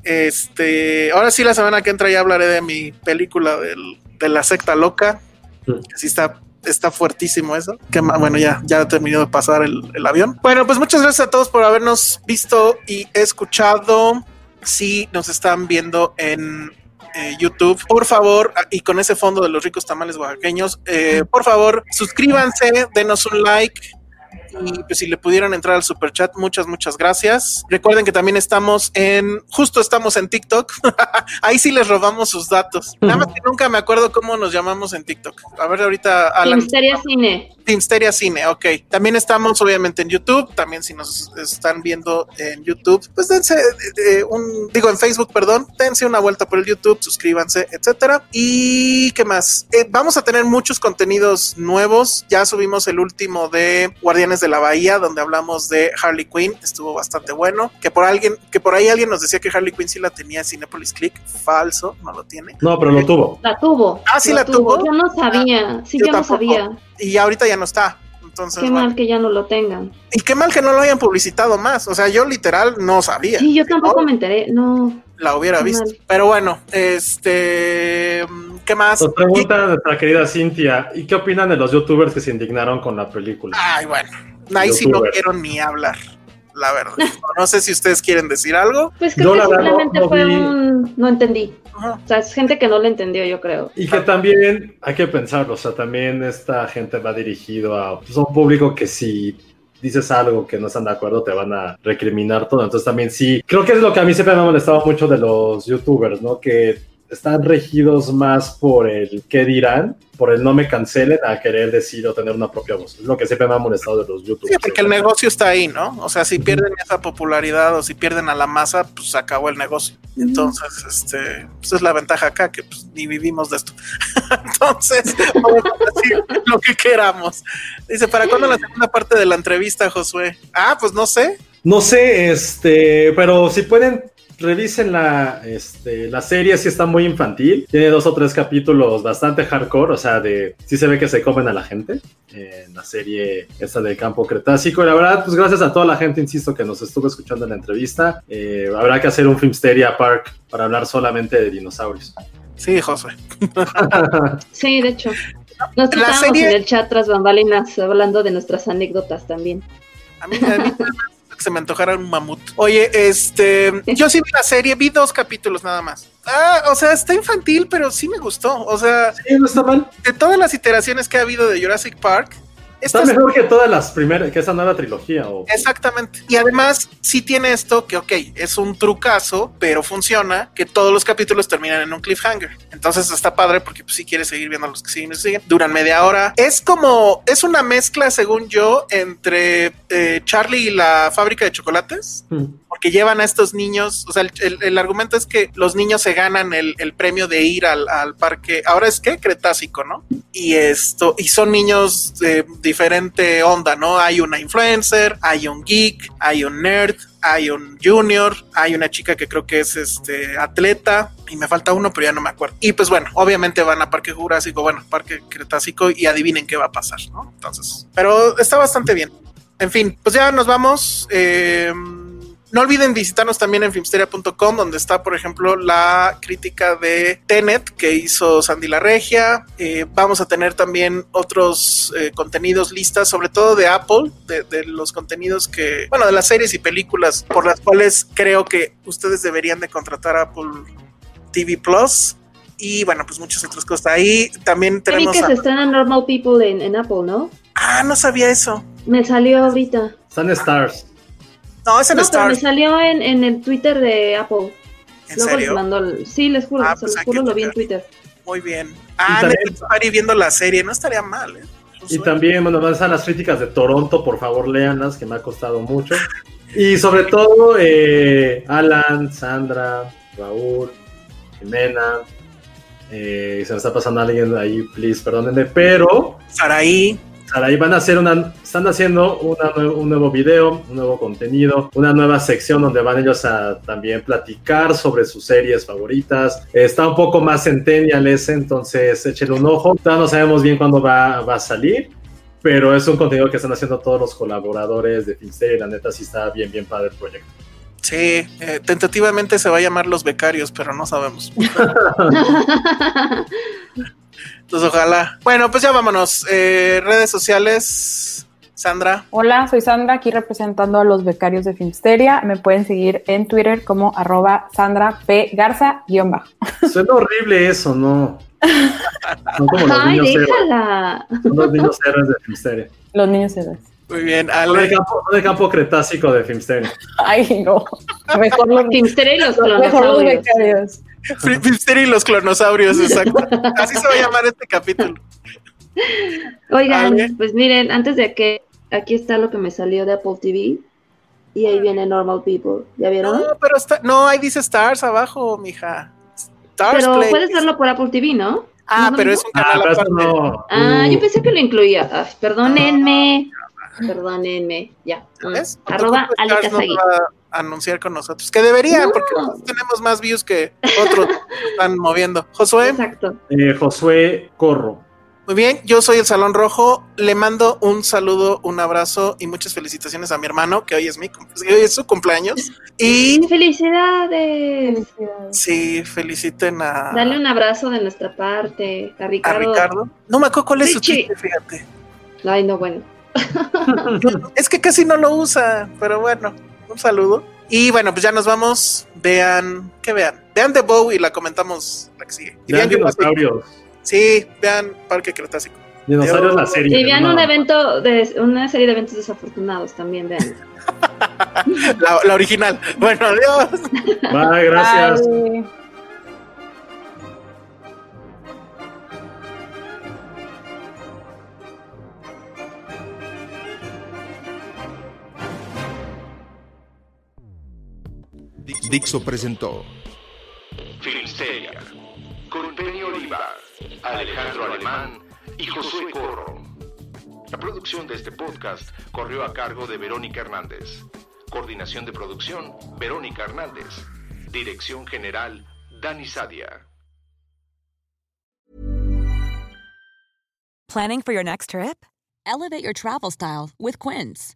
Este, ahora sí, la semana que entra ya hablaré de mi película del, de la secta loca. Mm. Sí está, está fuertísimo eso. Que bueno, ya, ya terminó de pasar el, avión. Bueno, pues muchas gracias a todos por habernos visto y escuchado. Si nos están viendo en eh, YouTube, por favor, y con ese fondo de los ricos tamales oaxaqueños, eh, por favor, suscríbanse, denos un like, y pues si le pudieran entrar al super chat, muchas, muchas gracias. Recuerden que también estamos en, justo estamos en TikTok. Ahí sí les robamos sus datos. Nada más que nunca me acuerdo cómo nos llamamos en TikTok. A ver, ahorita Alan. Cine. Teamsteria Cine, ok. También estamos obviamente en YouTube, también si nos están viendo en YouTube, pues dense eh, un, digo en Facebook, perdón, dense una vuelta por el YouTube, suscríbanse, etcétera. Y qué más, eh, vamos a tener muchos contenidos nuevos, ya subimos el último de Guardianes de la Bahía, donde hablamos de Harley Quinn, estuvo bastante bueno, que por alguien, que por ahí alguien nos decía que Harley Quinn sí la tenía Cinepolis Click, falso, no lo tiene. No, pero lo tuvo. La tuvo. Ah, sí la, tuvo. Yo no sabía, sí, yo, no sabía y ahorita ya no está. Entonces, qué mal que ya no lo tengan. Y qué mal que no lo hayan publicitado más. O sea, yo literal no sabía. Sí, yo tampoco me enteré. No. La hubiera visto. Pero bueno, este. ¿Qué más? Nos pregunta nuestra querida Cintia. ¿Y qué opinan de los youtubers que se indignaron con la película? Ay, bueno. Ahí sí no quiero ni hablar. La verdad. No sé si ustedes quieren decir algo. Pues que, simplemente fue un. No entendí. O sea, es gente que no lo entendió, yo creo. Y que también hay que pensarlo, o sea, también esta gente va dirigido a pues, un público que si dices algo que no están de acuerdo, te van a recriminar todo. Entonces también sí, creo que es lo que a mí siempre me ha molestado mucho de los youtubers, ¿no? Que están regidos más por el qué dirán, por el no me cancelen, a querer decir o tener una propia voz. Es lo que siempre me ha molestado de los youtubers. Sí, porque el negocio está ahí, ¿no? O sea, si pierden esa popularidad o si pierden a la masa, pues acabó el negocio. Entonces, este, pues es la ventaja acá, que pues, ni vivimos de esto. Entonces, podemos decir lo que queramos. Dice, ¿para cuándo la segunda parte de la entrevista, Josué? Ah, pues no sé. No sé, este, pero si pueden revisen la, este, la serie, sí está muy infantil. Tiene dos o tres capítulos bastante hardcore, o sea, de sí se ve que se comen a la gente en la serie esta de Campo Cretácico. Y la verdad, pues gracias a toda la gente, insisto, que nos estuvo escuchando en la entrevista. Eh, habrá que hacer un Filmsteria Park para hablar solamente de dinosaurios. Sí, José. sí, de hecho. Nos estábamos en el chat tras bambalinas hablando de nuestras anécdotas también. A mí, a mí se me antojara un mamut. Oye, este, yo sí vi la serie, vi dos capítulos nada más. Ah, o sea, está infantil, pero sí me gustó. O sea, sí, no está mal. De todas las iteraciones que ha habido de Jurassic Park, Está mejor que todas las primeras, que esa nueva trilogía. Exactamente. Y además, sí tiene esto que, ok, es un trucazo, pero funciona, que todos los capítulos terminan en un cliffhanger. Entonces está padre porque pues, si quieres seguir viendo los que siguen, siguen. Duran media hora. Es como, es una mezcla, según yo, entre eh, Charlie y la fábrica de chocolates. Hmm. Porque llevan a estos niños, o sea, el, argumento es que los niños se ganan el, premio de ir al, parque, ahora es que Cretácico, ¿no? Y esto, y son niños de diferente onda, ¿no? Hay una influencer, hay un geek, hay un nerd, hay un junior, hay una chica que creo que es este atleta y me falta uno, pero ya no me acuerdo. Y pues bueno, obviamente van a Parque Jurásico, bueno, Parque Cretácico y adivinen qué va a pasar, ¿no? Entonces, pero está bastante bien. En fin, pues ya nos vamos. Eh, no olviden visitarnos también en filmsteria.com, donde está, por ejemplo, la crítica de Tenet que hizo Sandy La Regia. Eh, vamos a tener también otros eh, contenidos listas, sobre todo de Apple, de, los contenidos que, bueno, de las series y películas por las cuales creo que ustedes deberían de contratar Apple TV Plus y bueno, pues muchas otras cosas. Ahí también tenemos. que se estrena Normal People en, Apple, ¿no? Ah, no sabía eso. Me salió ahorita. Sun Stars. No, es en no, Pero me salió en, en, el Twitter de Apple. ¿En Luego serio? Les sí, les juro, ah, se pues los juro, lo vi en Twitter. Muy bien. Ah, también, viendo la serie, no estaría mal, ¿eh? y también, bueno, están las críticas de Toronto, por favor, léanlas, que me ha costado mucho. Y sobre todo, eh, Alan, Sandra, Raúl, Jimena, eh, se me está pasando alguien ahí, please, perdónenme, pero... Saraí. Estar ahí. Van a hacer una, están haciendo un nuevo video, un nuevo contenido, una nueva sección donde van ellos a también platicar sobre sus series favoritas. Está un poco más centennial ese, entonces échenle un ojo. Todavía no sabemos bien cuándo va, va a salir pero es un contenido que están haciendo todos los colaboradores de Finster y la neta sí está bien, bien padre el proyecto. Sí, eh, tentativamente se va a llamar Los Becarios, pero no sabemos. Entonces, ojalá. Bueno, pues ya vámonos. Eh, redes sociales. Sandra. Hola, soy Sandra, aquí representando a los becarios de Filmsteria. Me pueden seguir en Twitter como arroba Sandra P. Garza bajo. Suena horrible eso, ¿no? Son como los Ay, niños déjala. Son los niños héroes de Filmsteria. Los niños héroes. Muy bien, Ale. de campo, de campo cretácico de Filmsteria. Ay, no. Mejor los Filmsteria y los clonosaurios. Filmsteria y los clonosaurios, exacto. Así se va a llamar este capítulo. Oigan, pues miren, antes de que aquí está lo que me salió de Apple TV y ahí viene Normal People. ¿Ya vieron? No, pero está, no, ahí dice Stars abajo, mija. Stars pero puedes verlo por Apple TV, ¿no? Ah, pero es un canal ah, aparte. Ah, yo pensé que lo incluía. Ay, perdónenme. Perdónenme. Ya. ¿Ves? Arroba Ale anunciar con nosotros. Que deberían, porque tenemos más views que otros están moviendo. Josué. Exacto. Eh, Josué Corro. Muy bien, yo soy el Salón Rojo. Le mando un saludo, un abrazo y muchas felicitaciones a mi hermano, que hoy es mi hoy es su cumpleaños. Y felicidades. Sí, feliciten a. Dale un abrazo de nuestra parte a Ricardo. A Ricardo. No me acuerdo cuál es su chiste, fíjate. Ay, no, bueno. es que casi no lo usa, pero bueno, un saludo. Y bueno, pues ya nos vamos. Vean, ¿qué vean? Vean The Bow y la comentamos la que sigue. Y vean dinosaurios. Sí, vean Parque Cretácico. Dinosaurios la serie. Y vean un evento de una serie de eventos desafortunados también, vean. la, original. Bueno, adiós. Bye, gracias. Dixo presentó Filmsteria con Penny Oliva, Alejandro Alemán y Josué Corro. La producción de este podcast corrió a cargo de Verónica Hernández. Coordinación de producción, Verónica Hernández. Dirección General, Dani Sadia. Planning for your next trip? Elevate your travel style with Quince.